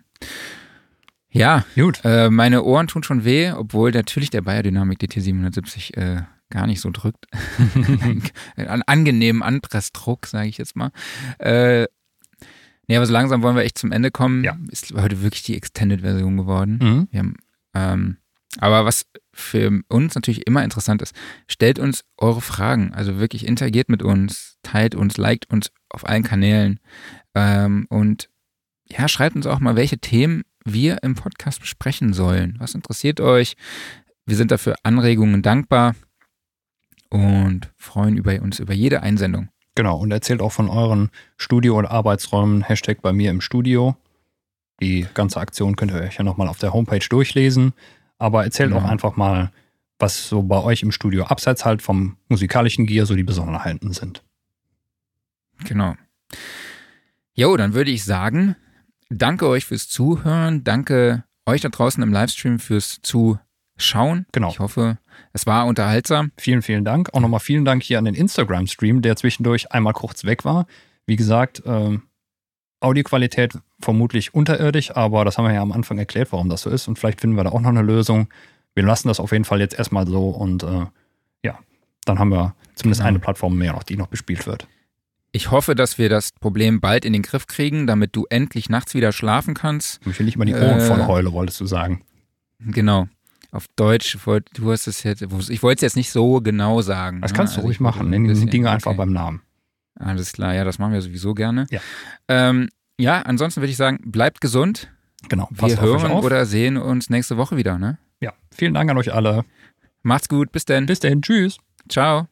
Ja, Gut. äh, meine Ohren tun schon weh, obwohl natürlich der Biodynamic DT770 äh, gar nicht so drückt. (laughs) (laughs) Einen angenehmen Anpressdruck, sage ich jetzt mal. Äh, nee, aber so langsam wollen wir echt zum Ende kommen. Ja. Ist heute wirklich die Extended-Version geworden. Mhm. Wir haben, ähm, aber was für uns natürlich immer interessant ist, stellt uns eure Fragen. Also wirklich interagiert mit uns, teilt uns, liked uns auf allen Kanälen. Ähm, und ja, schreibt uns auch mal, welche Themen wir im Podcast besprechen sollen. Was interessiert euch? Wir sind dafür Anregungen dankbar und freuen über uns über jede Einsendung. Genau. Und erzählt auch von euren Studio- oder Arbeitsräumen. Hashtag bei mir im Studio. Die ganze Aktion könnt ihr euch ja nochmal auf der Homepage durchlesen. Aber erzählt Genau. auch einfach mal, was so bei euch im Studio abseits halt vom musikalischen Gear so die Besonderheiten sind. Genau. Jo, dann würde ich sagen, danke euch fürs Zuhören, danke euch da draußen im Livestream fürs Zuschauen. Genau. Ich hoffe, es war unterhaltsam. Vielen, vielen Dank. Auch nochmal vielen Dank hier an den Instagram-Stream, der zwischendurch einmal kurz weg war. Wie gesagt, ähm, Audioqualität vermutlich unterirdisch, aber das haben wir ja am Anfang erklärt, warum das so ist. Und vielleicht finden wir da auch noch eine Lösung. Wir lassen das auf jeden Fall jetzt erstmal so und äh, ja, dann haben wir zumindest Genau. eine Plattform mehr noch, die noch bespielt wird. Ich hoffe, dass wir das Problem bald in den Griff kriegen, damit du endlich nachts wieder schlafen kannst. Ich will nicht mal die Ohren Äh. voll heule, wolltest du sagen. Genau. Auf Deutsch, wollt- du hast es jetzt, ich wollte es jetzt nicht so genau sagen. Das ne? kannst du Also ruhig machen. Nenn die Dinge einfach okay. beim Namen. Alles klar, ja, das machen wir sowieso gerne. Ja. Ähm, ja, ansonsten würde ich sagen, bleibt gesund. Genau. Wir hören oder sehen uns nächste Woche wieder, ne? Ja, vielen Dank an euch alle. Macht's gut, bis denn. Bis dahin. Tschüss. Ciao.